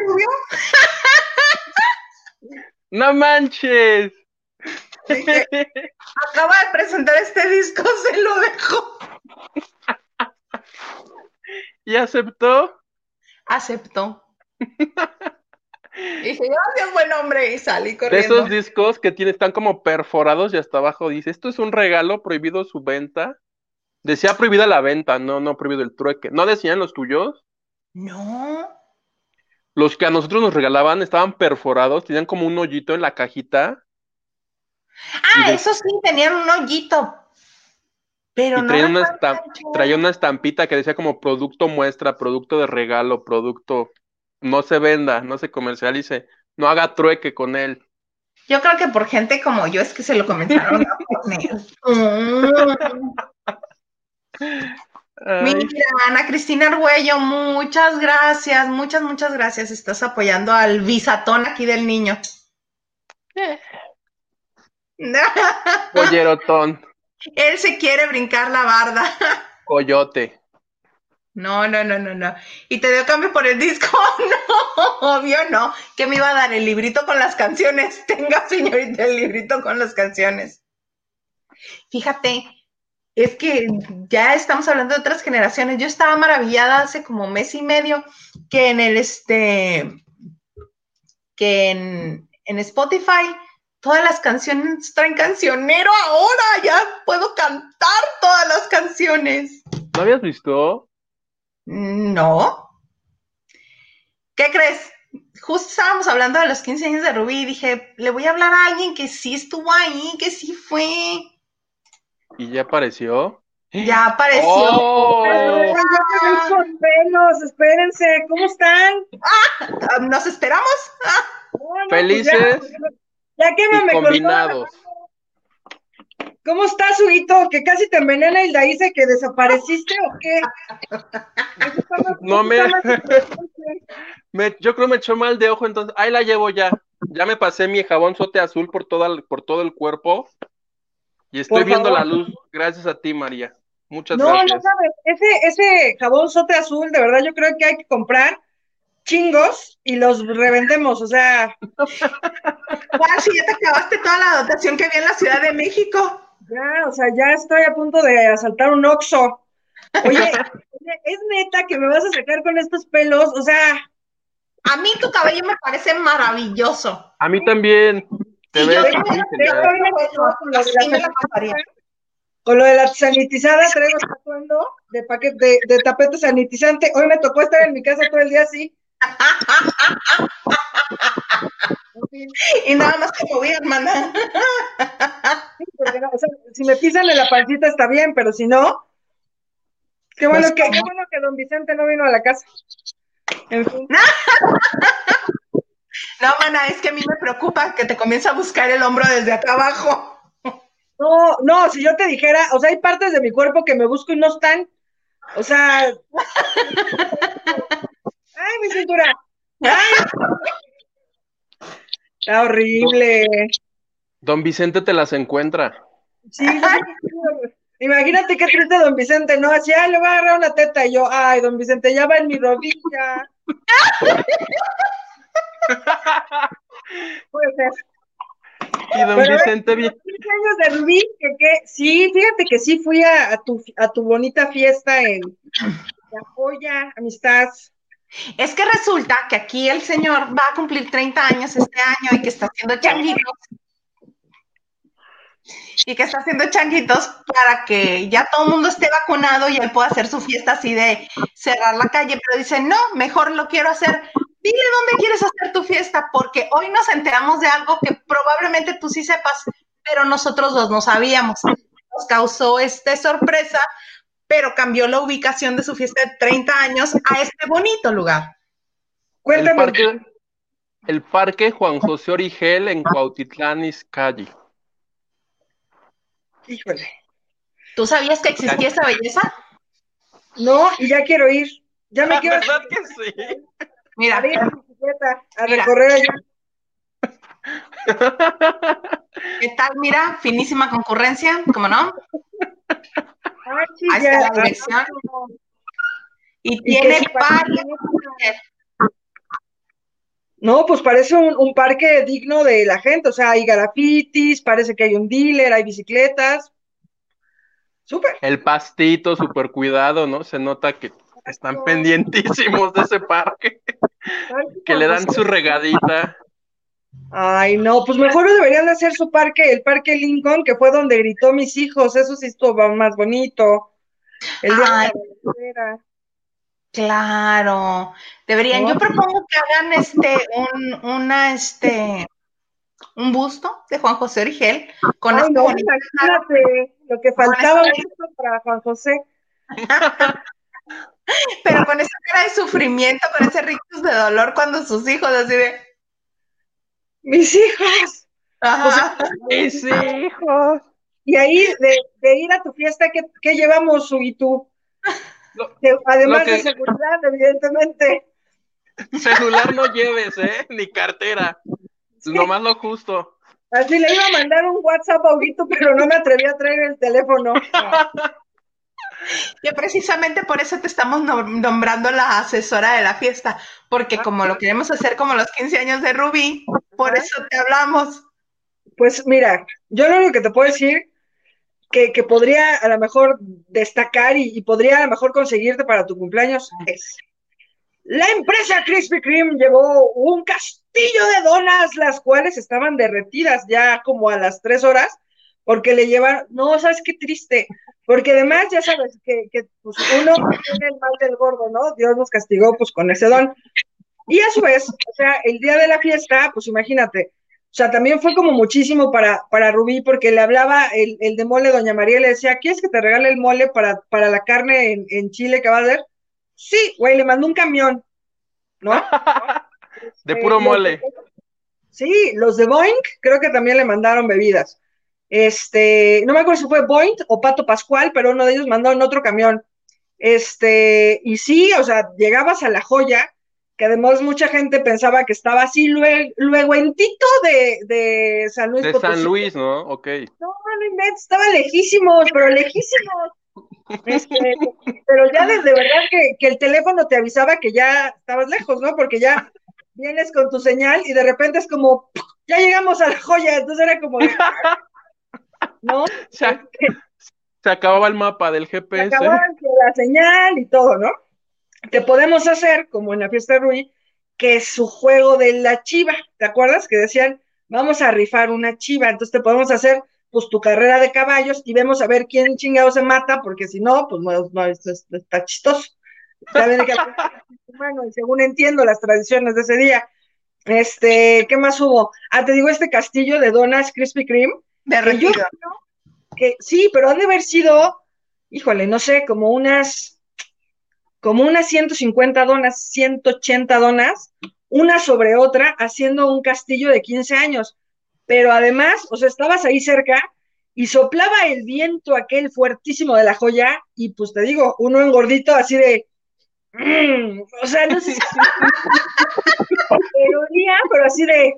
no manches. Acaba de presentar este disco, [LAUGHS] se lo dejo. ¿Y aceptó? Aceptó. Y [LAUGHS] dije, gracias, buen hombre, y salí corriendo. De esos discos que tiene, están como perforados y hasta abajo dice, esto es un regalo, prohibido su venta. Decía prohibida la venta, no, no prohibido el trueque. ¿No decían los tuyos? No. Los que a nosotros nos regalaban estaban perforados, tenían como un hoyito en la cajita. Ah, eso sí, tenían un hoyito. Pero no una, traía una estampita que decía como producto muestra, producto de regalo, producto no se venda, no se comercialice, no haga trueque con él. Yo creo que por gente como yo es que se lo comenzaron a poner. [LAUGHS] Mira, Ana Cristina Arguello, muchas gracias, muchas, muchas gracias. Estás apoyando al visatón aquí del niño. Pollerotón. Él se quiere brincar la barda. Coyote. No, no, no, no, no. ¿Y te dio cambio por el disco? [LAUGHS] No, obvio no. ¿Qué me iba a dar el librito con las canciones? [LAUGHS] Tenga, señorita, el librito con las canciones. Fíjate, es que ya estamos hablando de otras generaciones. Yo estaba maravillada hace como mes y medio que en el este que en, en Spotify todas las canciones traen cancionero ahora, ya puedo cantar todas las canciones. ¿No habías visto? No. ¿Qué crees? Justo estábamos hablando de los 15 años de Rubí y dije, le voy a hablar a alguien que sí estuvo ahí, que sí fue. ¿Y ya apareció? Ya apareció. ¡Oh! con pelos, espérense, ¿cómo están? Ah, ¿Nos esperamos? Pues Felices. ya, que me combinados. ¿Cómo estás, Huguito? Que casi te envenena y la hice que desapareciste o qué? no me... [LAUGHS] Yo creo me echó mal de ojo, entonces ahí la llevo ya. Ya me pasé mi jabón sote azul por, toda, por todo el cuerpo y estoy viendo la luz gracias a ti, María. Muchas gracias. No, no sabes, ese, ese jabón sote azul, de verdad yo creo que hay que comprar chingos y los revendemos, o sea. ¿Cuál? Si ya te acabaste toda la dotación que había en la Ciudad de México. Ya, o sea, ya estoy a punto de asaltar un oxo. Oye, es neta que me vas a sacar con estos pelos, o sea. A mí tu cabello me parece maravilloso. A mí también. Te ves con lo de la sanitizada traigo de paquete de, de tapete sanitizante. Hoy me tocó estar en mi casa todo el día así. Y nada más te moví, hermana. si me pisan en la pancita está bien, pero si no, qué bueno, pues, que, qué bueno que don Vicente no vino a la casa. En fin. [LAUGHS] No, mana, es que a mí me preocupa que te comience a buscar el hombro desde acá abajo. No, no, si yo te dijera, o sea, hay partes de mi cuerpo que me busco y no están. O sea. [LAUGHS] ¡Ay, mi cintura! Está horrible. Don Vicente te las encuentra. Sí, imagínate qué triste don Vicente, ¿no? Así, ay, le voy a agarrar una teta y yo, ay, don Vicente, ya va en mi rodilla. Puede ser. Y don Vicente bien. años de Rubí, que, que, sí, fíjate que sí fui a, tu, a tu bonita fiesta en La Joya, Amistad. Es que resulta que aquí el señor va a cumplir 30 años este año y que está haciendo changuitos. Y que está haciendo changuitos para que ya todo el mundo esté vacunado y él pueda hacer su fiesta así de cerrar la calle. Pero dice, no, mejor lo quiero hacer. Dile dónde quieres hacer tu fiesta, porque hoy nos enteramos de algo que probablemente tú sí sepas, pero nosotros dos no sabíamos. Nos causó esta sorpresa pero cambió la ubicación de su fiesta de 30 años a este bonito lugar. El parque, el parque Juan José Origel en Cuautitlán, Izcalli. Híjole. ¿Tú sabías que existía esa belleza? No, y ya quiero ir. Ya me La quiero verdad que sí. Mira, a, bicicleta, a Mira. recorrer allá. ¿qué tal? Mira, finísima concurrencia, ¿cómo no? Ah, la dirección. Y tiene que sí, varias. No, pues parece un, un parque digno de la gente, o sea, hay grafitis, parece que hay un dealer, hay bicicletas. Súper. El pastito súper cuidado, ¿no? Se nota que están pendientísimos de ese parque, que le dan su regadita. Ay, no, pues mejor deberían de hacer su parque, el Parque Lincoln, que fue donde gritó mis hijos, eso sí estuvo más bonito. El día de la. Claro, deberían. Yo propongo que hagan este un una este un busto de Juan José Origel con Ay, este no, bonito- imagínate lo que faltaba para Juan José. [LAUGHS] pero con esa cara de sufrimiento, con ese rictus de dolor cuando sus hijos así de Mis hijos. ajá. ¡Mis hijos! Y ahí, de, de ir a tu fiesta, ¿qué, qué llevamos, Su y tú? Lo- De- además lo de seguridad, evidentemente. Celular no lleves, ¿eh? Ni cartera. Nomás lo justo. Así le iba a mandar un WhatsApp a pero no me atreví a traer el teléfono. [LAUGHS] [LAUGHS] Que precisamente por eso te estamos nom- nombrando la asesora de la fiesta, porque Ah. como lo queremos hacer como los 15 años de Rubí, por eso te hablamos. Pues mira, yo lo único que te puedo decir que, que podría a lo mejor destacar y, y podría a lo mejor conseguirte para tu cumpleaños es la empresa Krispy Kreme llevó un castillo de donas, las cuales estaban derretidas ya como a las tres horas, porque le llevan, no, sabes qué triste, porque además ya sabes que, que, pues, uno tiene el mal del gordo, ¿no? Dios nos castigó pues con ese don. Y a su vez, o sea, el día de la fiesta, pues imagínate, o sea, también fue como muchísimo para, para Rubí, porque le hablaba el, el de mole, doña María, le decía, ¿quieres que te regale el mole para, para la carne en, en Chile que va a hacer? Sí, güey, le mandó un camión, ¿no? [LAUGHS] De puro Eh, mole. Sí, los de Boeing creo que también le mandaron bebidas. Este, no me acuerdo si fue Boeing o Pato Pascual, pero uno de ellos mandó en otro camión. Este, y sí, o sea, llegabas a la joya, que además mucha gente pensaba que estaba así luego, luego en Tito de, de San Luis De Potosí. San Luis, ¿no? Ok. No, no estaba lejísimos, pero lejísimos. Este, pero ya desde verdad que, que el teléfono te avisaba que ya estabas lejos, ¿no? Porque ya vienes con tu señal y de repente es como, ya llegamos a la joya, entonces era como, ¿no? [LAUGHS] Se, ac- se acababa el mapa del Se GPS. acababa la señal y todo, ¿no? Que podemos hacer, como en la fiesta de Rui, que es su juego de la chiva, ¿te acuerdas? Que decían, vamos a rifar una chiva, entonces te podemos hacer pues tu carrera de caballos y vemos a ver quién chingado se mata, porque si no, pues no, no, está chistoso. Que [LAUGHS] bueno, y según entiendo las tradiciones de ese día. Este, ¿qué más hubo? Ah, te digo, este castillo de donas Krispy Kreme, yo creo que sí, pero han de haber sido, híjole, no sé, como unas, como unas 150 donas, 180 donas, una sobre otra, haciendo un castillo de 15 años. Pero además, o sea, estabas ahí cerca y soplaba el viento aquel fuertísimo de la joya y pues te digo, uno engordito así de, mm, o sea, no sé si [LAUGHS] pero pero así de,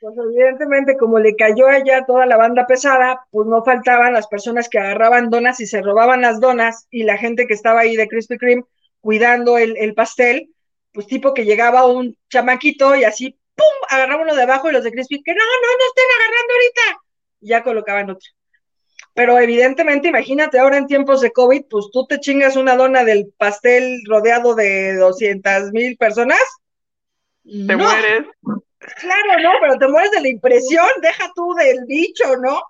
pues evidentemente como le cayó allá toda la banda pesada, pues no faltaban las personas que agarraban donas y se robaban las donas y la gente que estaba ahí de Krispy Kreme cuidando el, el pastel, pues tipo que llegaba un chamaquito y así, ¡pum!, agarraba uno de abajo y los de Krispy, que no, no, no estén agarrando ahorita, y ya colocaban otro. Pero evidentemente, imagínate ahora en tiempos de COVID, pues tú te chingas una dona del pastel rodeado de 200 mil personas. Te No, mueres. Claro, no, pero te mueres de la impresión, deja tú del bicho, ¿no?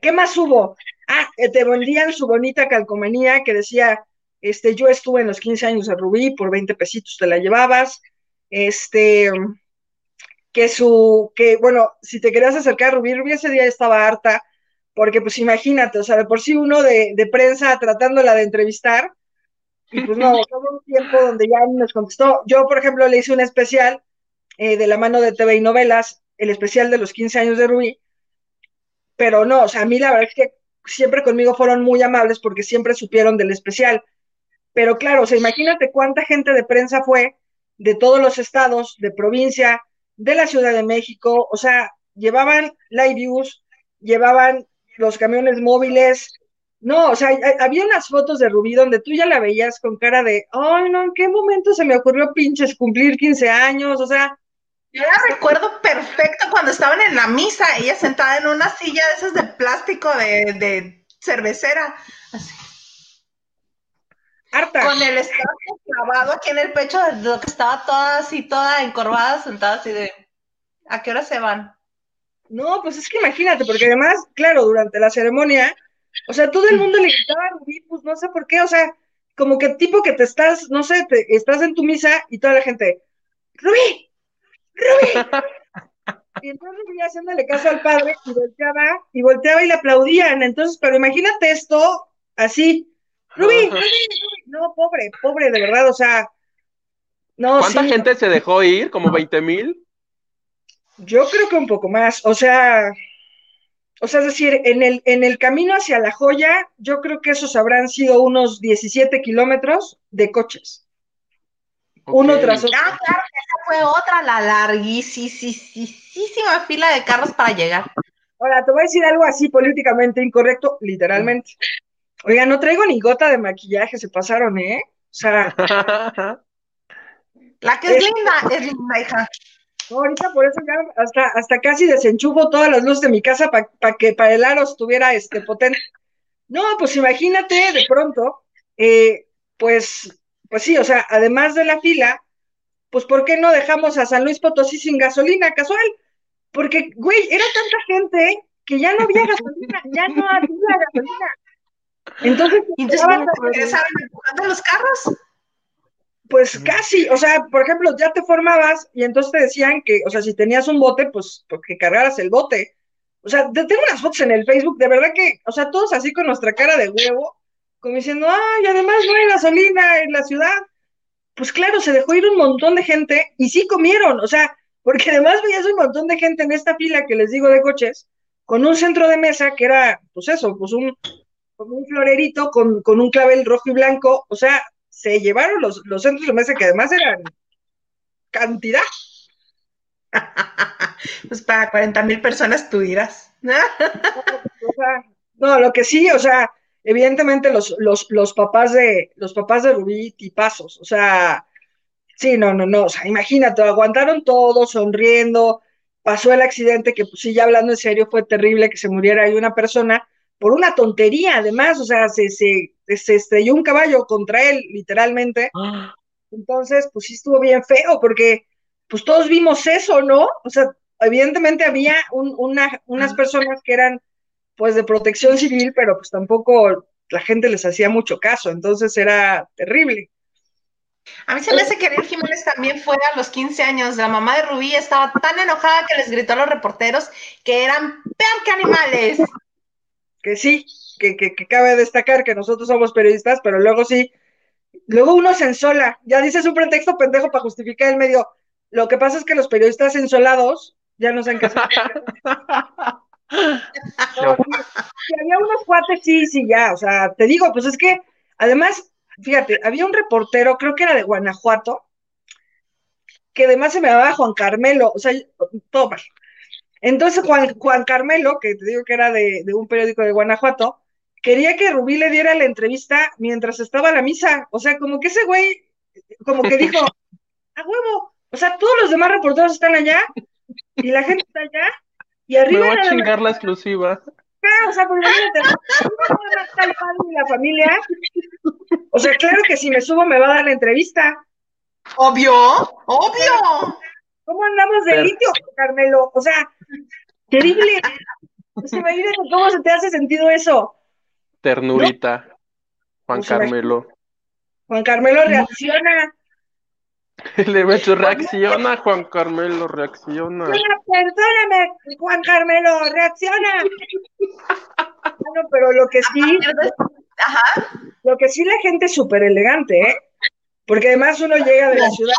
¿Qué más hubo? Ah, eh, te vendían su bonita calcomanía que decía, este, yo estuve en los 15 años de Rubí, por 20 pesitos te la llevabas, este, que su, que, bueno, si te querías acercar a Rubí, Rubí ese día estaba harta, porque pues imagínate, o sea, de por sí uno de, de prensa tratándola de entrevistar, y pues no, todo un tiempo donde ya nos contestó. Yo, por ejemplo, le hice un especial eh, de la mano de TV y novelas, el especial de los 15 años de Rubí, pero no, o sea, a mí la verdad es que siempre conmigo fueron muy amables porque siempre supieron del especial. Pero claro, o sea, imagínate cuánta gente de prensa fue de todos los estados, de provincia, de la Ciudad de México, o sea, llevaban live views, llevaban los camiones móviles. No, o sea, había unas fotos de Rubí donde tú ya la veías con cara de, ay, no, ¿en qué momento se me ocurrió pinches cumplir 15 años? O sea, yo la recuerdo perfecto cuando estaban en la misa, ella sentada en una silla de esas de plástico de, de cervecera, así. harta. Con el estómago clavado aquí en el pecho, de lo que estaba toda así, toda encorvada, sentada así de, ¿a qué hora se van? No, pues es que imagínate, porque además, claro, durante la ceremonia, o sea, todo el mundo le gritaba a Rubí, pues no sé por qué, o sea, como que tipo que te estás, no sé, te, estás en tu misa y toda la gente, Rubí, Rubí. [LAUGHS] Y entonces Rubí haciéndole caso al padre y volteaba, y volteaba y le aplaudían. Entonces, pero imagínate esto así. Rubí, Rubí, Rubí. No, pobre, pobre, de verdad, o sea. No, ¿Cuánta sí, gente se dejó ir? ¿Como 20 mil? Yo creo que un poco más. O sea, o sea, es decir, en el, en el camino hacia la joya, yo creo que esos habrán sido unos 17 kilómetros de coches. Uno tras otro. Ah, claro, que esa fue otra, la larguísima fila de carros para llegar. Ahora, te voy a decir algo así políticamente incorrecto, literalmente. Oiga, no traigo ni gota de maquillaje, se pasaron, ¿eh? O sea, [LAUGHS] La que es Es- linda, es linda, hija. No, ahorita por eso ya hasta, hasta casi desenchufo todas las luces de mi casa para que para el aro estuviera este, potente. No, pues imagínate de pronto, eh, pues, pues sí, o sea, además de la fila, pues ¿por qué no dejamos a San Luis Potosí sin gasolina casual? Porque, güey, era tanta gente que ya no había gasolina, ya no había gasolina. Entonces, Y entonces regresaron empujando los carros. Pues casi, o sea, por ejemplo, ya te formabas y entonces te decían que, o sea, si tenías un bote, pues, pues que cargaras el bote. O sea, te- tengo unas fotos en el Facebook, de verdad que, o sea, todos así con nuestra cara de huevo, como diciendo, ay, además no hay gasolina en la ciudad. Pues claro, se dejó ir un montón de gente y sí comieron, o sea, porque además veías un montón de gente en esta fila que les digo de coches, con un centro de mesa que era, pues eso, pues un, como un florerito con, con un clavel rojo y blanco, o sea, se llevaron los, los centros de mesa que además eran cantidad. [LAUGHS] Pues para 40 mil personas tú dirás. O sea, no, lo que sí, o sea, evidentemente los, los, los papás de los papás de Rubí tipazos, o sea, sí, no, no, no, o sea, imagínate, aguantaron todo, sonriendo, pasó el accidente que, pues sí, ya hablando en serio, fue terrible que se muriera ahí una persona por una tontería, además, o sea, se, se, se estrelló un caballo contra él, literalmente, entonces, pues sí estuvo bien feo, porque pues todos vimos eso, ¿no? O sea, evidentemente había un, una, unas personas que eran pues de protección civil, pero pues tampoco la gente les hacía mucho caso, entonces era terrible. A mí se me hace que Ariel Jiménez también fue a los 15 años. La mamá de Rubí estaba tan enojada que les gritó a los reporteros que eran peor que animales. Que sí, que, que, que cabe destacar que nosotros somos periodistas, pero luego sí, luego uno se ensola, ya dices un pretexto pendejo para justificar el medio. Lo que pasa es que los periodistas ensolados ya no saben qué hacer. [LAUGHS] No, sí, había unos cuates, sí, sí, ya, o sea, te digo, pues es que, además, fíjate, había un reportero, creo que era de Guanajuato, que además se me llamaba Juan Carmelo, o sea, todo mal. Entonces, Juan, Juan Carmelo, que te digo que era de, de un periódico de Guanajuato, quería que Rubí le diera la entrevista mientras estaba a la misa, o sea, como que ese güey, como que dijo, a huevo, o sea, todos los demás reporteros están allá, y la gente está allá, y Me arriba voy a chingar la exclusiva. o sea, pero imagínate, el padre y la familia. O sea, claro que si me subo me va a dar la entrevista. Obvio, obvio. ¿Cómo andamos de Pero- litio, Carmelo? O sea, terrible. Imagínate cómo se te hace sentido eso. Ternurita. Juan Pues Carmelo. Juan Carmelo reacciona. Le he hecho reacciona, Juan Carmelo, reacciona. Perdóname, Juan Carmelo, reacciona. Bueno, pero lo que sí, Ajá. lo que sí la gente es súper elegante, ¿eh? Porque además uno llega de la ciudad,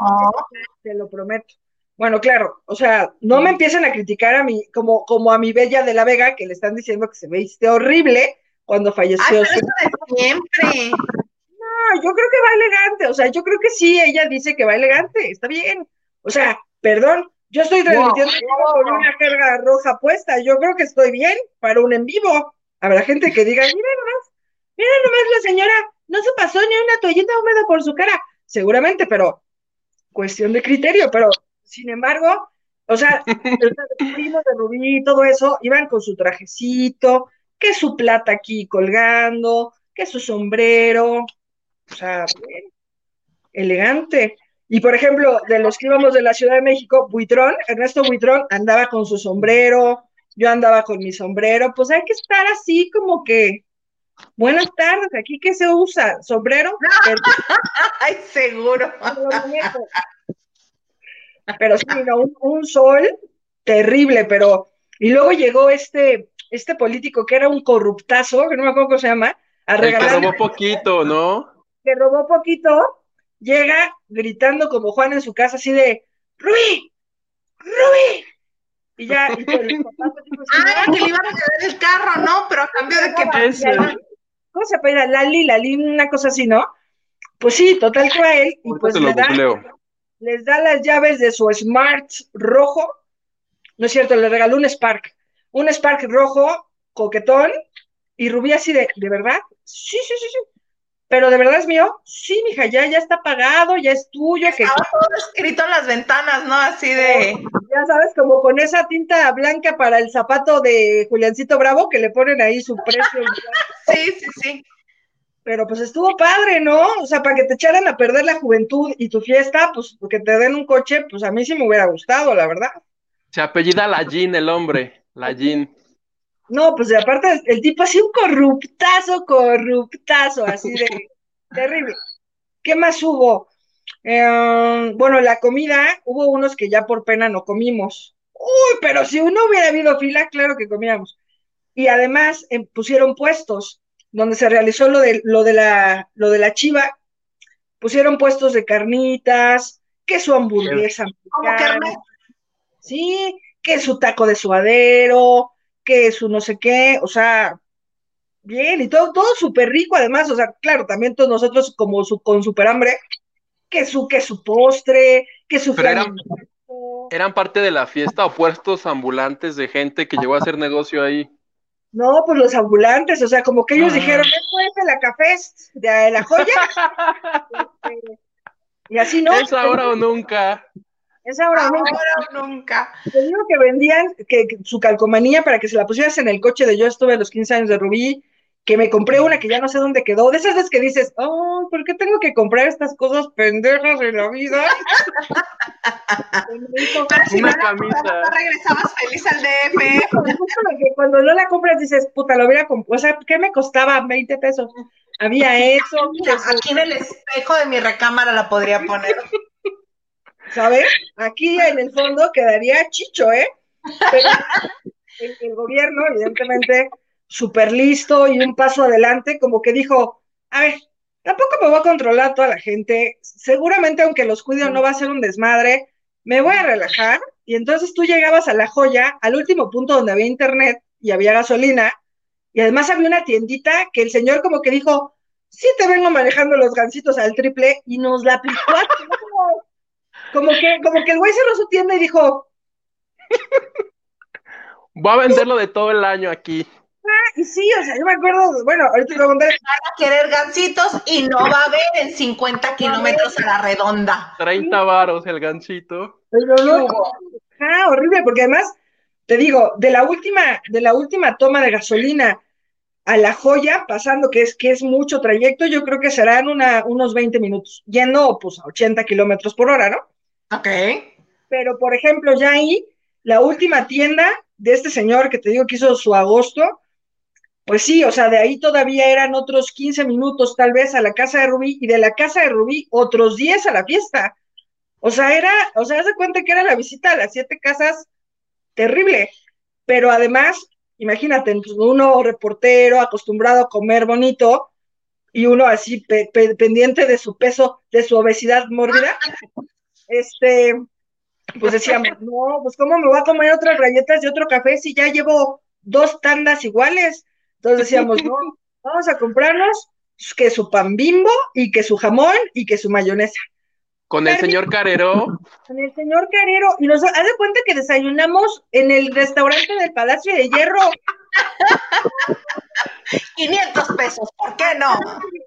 te lo prometo. Bueno, claro, o sea, no me empiecen a criticar a mí, como, como a mi bella de la Vega, que le están diciendo que se viste horrible cuando Ay, falleció. pero de siempre. No, yo creo que va elegante, o sea, yo creo que sí, ella dice que va elegante, está bien. O sea, perdón, yo estoy transmitiendo con una jerga roja puesta, yo creo que estoy bien para un en vivo. Habrá gente que diga, mira nomás, mira nomás la señora, no se pasó ni una toallita húmeda por su cara. Seguramente, pero cuestión de criterio, pero sin embargo, o sea, [LAUGHS] los primos de Rubí y todo eso iban con su trajecito, que su plata aquí colgando, que su sombrero, o sea, bien, elegante. Y por ejemplo, de los que íbamos de la Ciudad de México, Buitrón, Ernesto Buitrón andaba con su sombrero, yo andaba con mi sombrero, pues hay que estar así como que, buenas tardes, aquí qué se usa, sombrero, [LAUGHS] Ay, seguro. [LAUGHS] pero sí, no, un, un sol terrible, pero, y luego llegó este, este político que era un corruptazo, que no me acuerdo cómo se llama, a El que regalar robó poquito, ¿no? que robó poquito, llega gritando como Juan en su casa, así de ¡Rubí! ¡Rubí! Y ya, y pues, los papás Ah, que le iban a quedar el carro, ¿no? Pero a cambio de que. Ese. ¿Cómo se apellida? Lali, Lali, una cosa así, ¿no? Pues sí, total que a él, y pues te lo le da, googleo. Les da las llaves de su Smart rojo, no es cierto, le regaló un Spark, un Spark rojo, coquetón, y Rubí así de, ¿de verdad? Sí, sí, sí, sí. Pero de verdad es mío, sí, mija, ya, ya está pagado, ya es tuyo, que Estaba todo escrito en las ventanas, ¿no? Así de. ya sabes, como con esa tinta blanca para el zapato de Juliancito Bravo, que le ponen ahí su precio. [LAUGHS] Sí, sí, sí. Pero pues estuvo padre, ¿no? O sea, para que te echaran a perder la juventud y tu fiesta, pues que te den un coche, pues a mí sí me hubiera gustado, la verdad. Se apellida Lallín el hombre. Lallín. No, pues y aparte el tipo así un corruptazo, corruptazo, así de [LAUGHS] terrible. ¿Qué más hubo? Eh, bueno, la comida, hubo unos que ya por pena no comimos. Uy, pero si uno hubiera habido fila, claro que comíamos. Y además eh, pusieron puestos donde se realizó lo de, lo de la, lo de la chiva, pusieron puestos de carnitas, que su hamburguesa Como sí, que su taco de suadero, que su no sé qué, o sea, bien, y todo, todo súper rico además, o sea, claro, también todos nosotros como su, con súper hambre, que su, que su postre, que su Pero era- flamingo. ¿Eran parte de la fiesta o puestos ambulantes de gente que llegó a hacer negocio ahí? No, pues los ambulantes, o sea, como que ellos Ah. dijeron, esto es de la Cafés, de la joya. Este, [LAUGHS] y así no. ¿Es ahora o nunca? Es ahora. Ahora o nunca. Te digo que vendían que, que su calcomanía para que se la pusieras en el coche de yo estuve a los 15 años de Rubí, que me compré una que ya no sé dónde quedó, de esas veces que dices, oh, ¿por qué tengo que comprar estas cosas pendejas en la vida? [LAUGHS] Pero si Una no camisa. no regresabas feliz al DF. Cuando no la compras dices, puta, lo hubiera comprado, o sea, ¿qué me costaba? 20 pesos. Había eso, Mira, aquí en el espejo de mi recámara la podría poner. [LAUGHS] ¿sabes? Aquí en el fondo quedaría chicho, ¿eh? Pero el, el gobierno, evidentemente, súper listo y un paso adelante, como que dijo, a ver, tampoco me voy a controlar toda la gente, seguramente aunque los cuido no va a ser un desmadre, me voy a relajar, y entonces tú llegabas a la joya, al último punto donde había internet y había gasolina, y además había una tiendita que el señor como que dijo, sí te vengo manejando los gancitos al triple, y nos la aplicó a. Como que, como que el güey cerró su tienda y dijo, [LAUGHS] Voy a venderlo de todo el año aquí. Y sí, o sea, yo me acuerdo, bueno, ahorita te voy a contar, a querer gancitos y no va a haber en 50 kilómetros a la redonda. 30 varos el gancito. pero no, ah, horrible, porque además, te digo, de la última, de la última toma de gasolina a la joya, pasando que es, que es mucho trayecto, yo creo que serán una, unos 20 minutos, yendo pues a 80 kilómetros por hora, ¿no? Ok. Pero, por ejemplo, ya ahí, la última tienda de este señor que te digo que hizo su agosto, pues sí, o sea, de ahí todavía eran otros 15 minutos tal vez a la casa de Rubí y de la casa de Rubí otros 10 a la fiesta. O sea, era, o sea, haz de cuenta que era la visita a las siete casas terrible. Pero además, imagínate, pues, uno reportero acostumbrado a comer bonito y uno así pe- pe- pendiente de su peso, de su obesidad mórbida, este, pues decíamos, no, pues cómo me voy a comer otras galletas y otro café si ya llevo dos tandas iguales. Entonces decíamos, no, [LAUGHS] vamos a comprarnos que su pan bimbo y que su jamón y que su mayonesa. Con el señor Carero, Con el señor Carero, y nos haz de cuenta que desayunamos en el restaurante del Palacio de Hierro. 500 pesos, ¿por qué no?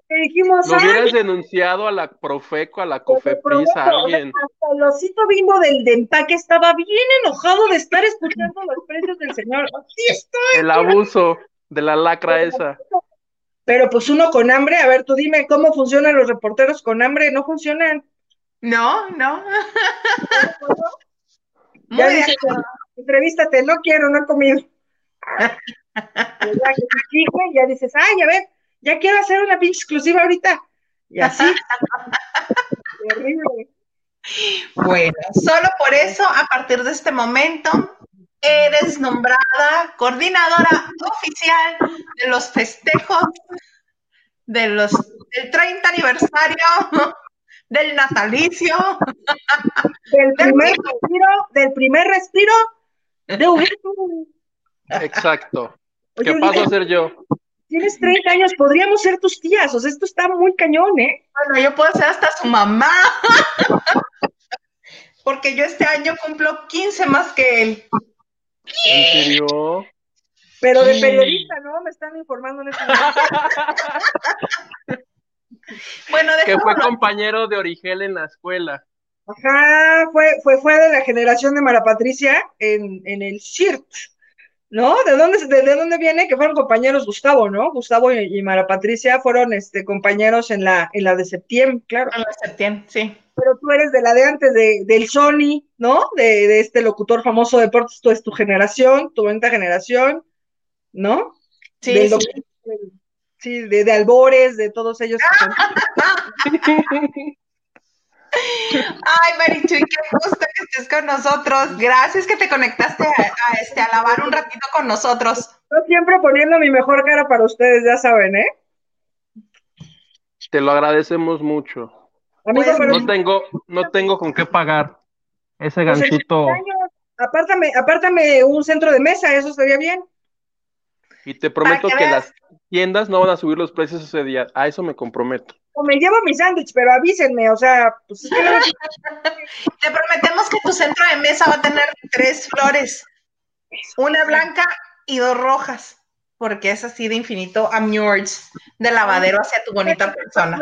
Le dijimos, lo "Ay, hubieras denunciado a la Profeco, a la te Cofepris, a alguien. Hasta el osito bimbo del de empaque estaba bien enojado de estar escuchando los precios del señor. Así estoy. El abuso de la lacra esa. Pero pues uno con hambre, a ver, tú dime cómo funcionan los reporteros con hambre, no funcionan. No, no. [LAUGHS] Muy Ya dice, entrevístate, no quiero, no he comido. [LAUGHS] Ya que te exige, ya dices, ay, a ver, ya quiero hacer una pinche exclusiva ahorita. Y así. [LAUGHS] Terrible. Bueno, solo por eso, a partir de este momento, eres nombrada coordinadora oficial de los festejos de los, del 30 aniversario del natalicio. Del primer respiro, del primer respiro de. Exacto. Oye, ¿Qué paso a hacer yo? Tienes 30 años, podríamos ser tus tías, o sea, esto está muy cañón, ¿eh? Bueno, yo puedo ser hasta su mamá. [LAUGHS] Porque yo este año cumplo 15 más que él. ¿En serio? Pero de periodista, ¿no? Me están informando en este momento. [LAUGHS] Bueno, Que fue compañero de Origel en la escuela. Ajá, fue, fue, fue de la generación de Mara Patricia en, en el CIRT, ¿no? ¿De dónde, de, de dónde viene? Que fueron compañeros Gustavo, ¿no? Gustavo y, y Mara Patricia fueron este, compañeros en la, en la de septiembre, claro. En la septiembre, sí. Pero tú eres de la de antes, de, del Sony, ¿no? De, de este locutor famoso de deportes, tú es tu generación, tu bonita generación, ¿no? Sí, Del sí. sí, de, de Albores, de todos ellos. que [LAUGHS] son- [LAUGHS] Ay, Marichuy, qué gusto que estés con nosotros. Gracias que te conectaste a, a, este, a lavar un ratito con nosotros. Yo siempre poniendo mi mejor cara para ustedes, ya saben, ¿eh? Te lo agradecemos mucho. Amigo, Pues, No tengo, no tengo con qué pagar ese pues, ganchito. 30 años, apártame, apártame un centro de mesa, eso estaría bien. Y te prometo que las tiendas no van a subir los precios ese día. A eso me comprometo. O me llevo mi sándwich, pero avísenme, o sea, pues es [LAUGHS] que Te prometemos que tu centro de mesa va a tener tres flores, una blanca y dos rojas, porque es así de infinito amores de lavadero hacia tu bonita persona.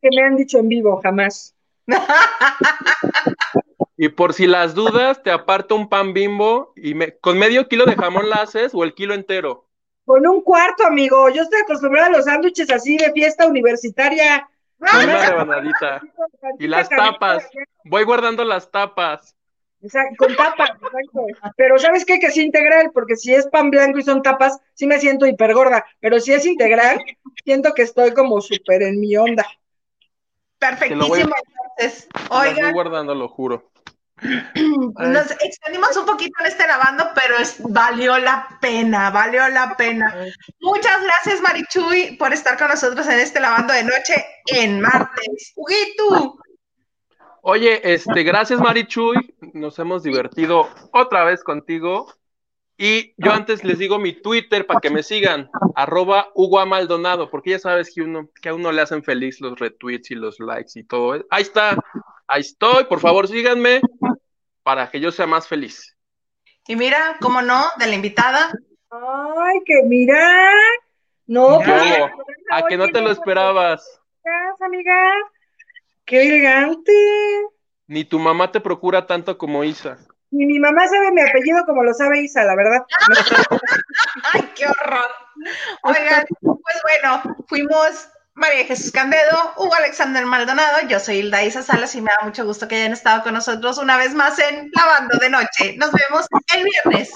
que me han dicho en vivo, jamás. [LAUGHS] Y por si las dudas, te aparto un pan bimbo y me, con medio kilo de jamón la haces o el kilo entero. Con un cuarto, amigo. Yo estoy acostumbrada a los sándwiches así de fiesta universitaria. Con una Nomás- rebanadita. Y las tapas. Voy guardando las tapas. Exacto, con tapas, exacto. Pero ¿sabes qué? Que es integral, porque si es pan blanco y son tapas, sí me siento hipergorda. Pero si es integral, siento que estoy como súper en mi onda. Perfectísimo. Entonces, Las voy oigan, guardando, lo juro. [CLEARS THROAT] nos extendimos un poquito en este lavando, pero es, valió la pena, valió la pena. Muchas gracias, Marichuy, por estar con nosotros en este lavando de noche en martes. Huguito, Oye, este, gracias Marichuy, nos hemos divertido otra vez contigo. Y yo antes les digo mi Twitter para que me sigan, arroba Hugo. Maldonado, porque ya sabes que, uno, que a uno le hacen feliz los retweets y los likes y todo. Ahí está, ahí estoy, por favor síganme para que yo sea más feliz. y mira, cómo no, de la invitada. Ay, que mira. No, Mira. pues, a que no te lo esperabas, Gracias, amiga. Qué elegante. ni tu mamá te procura tanto como Isa. Ni mi mamá sabe mi apellido como lo sabe Isa, la verdad. [LAUGHS] ¡Ay, qué horror! Oigan, pues bueno, fuimos María Jesús Candedo, Hugo Alexander Maldonado, yo soy Hilda Isa Salas y me da mucho gusto que hayan estado con nosotros una vez más en Lavando de Noche. Nos vemos el viernes.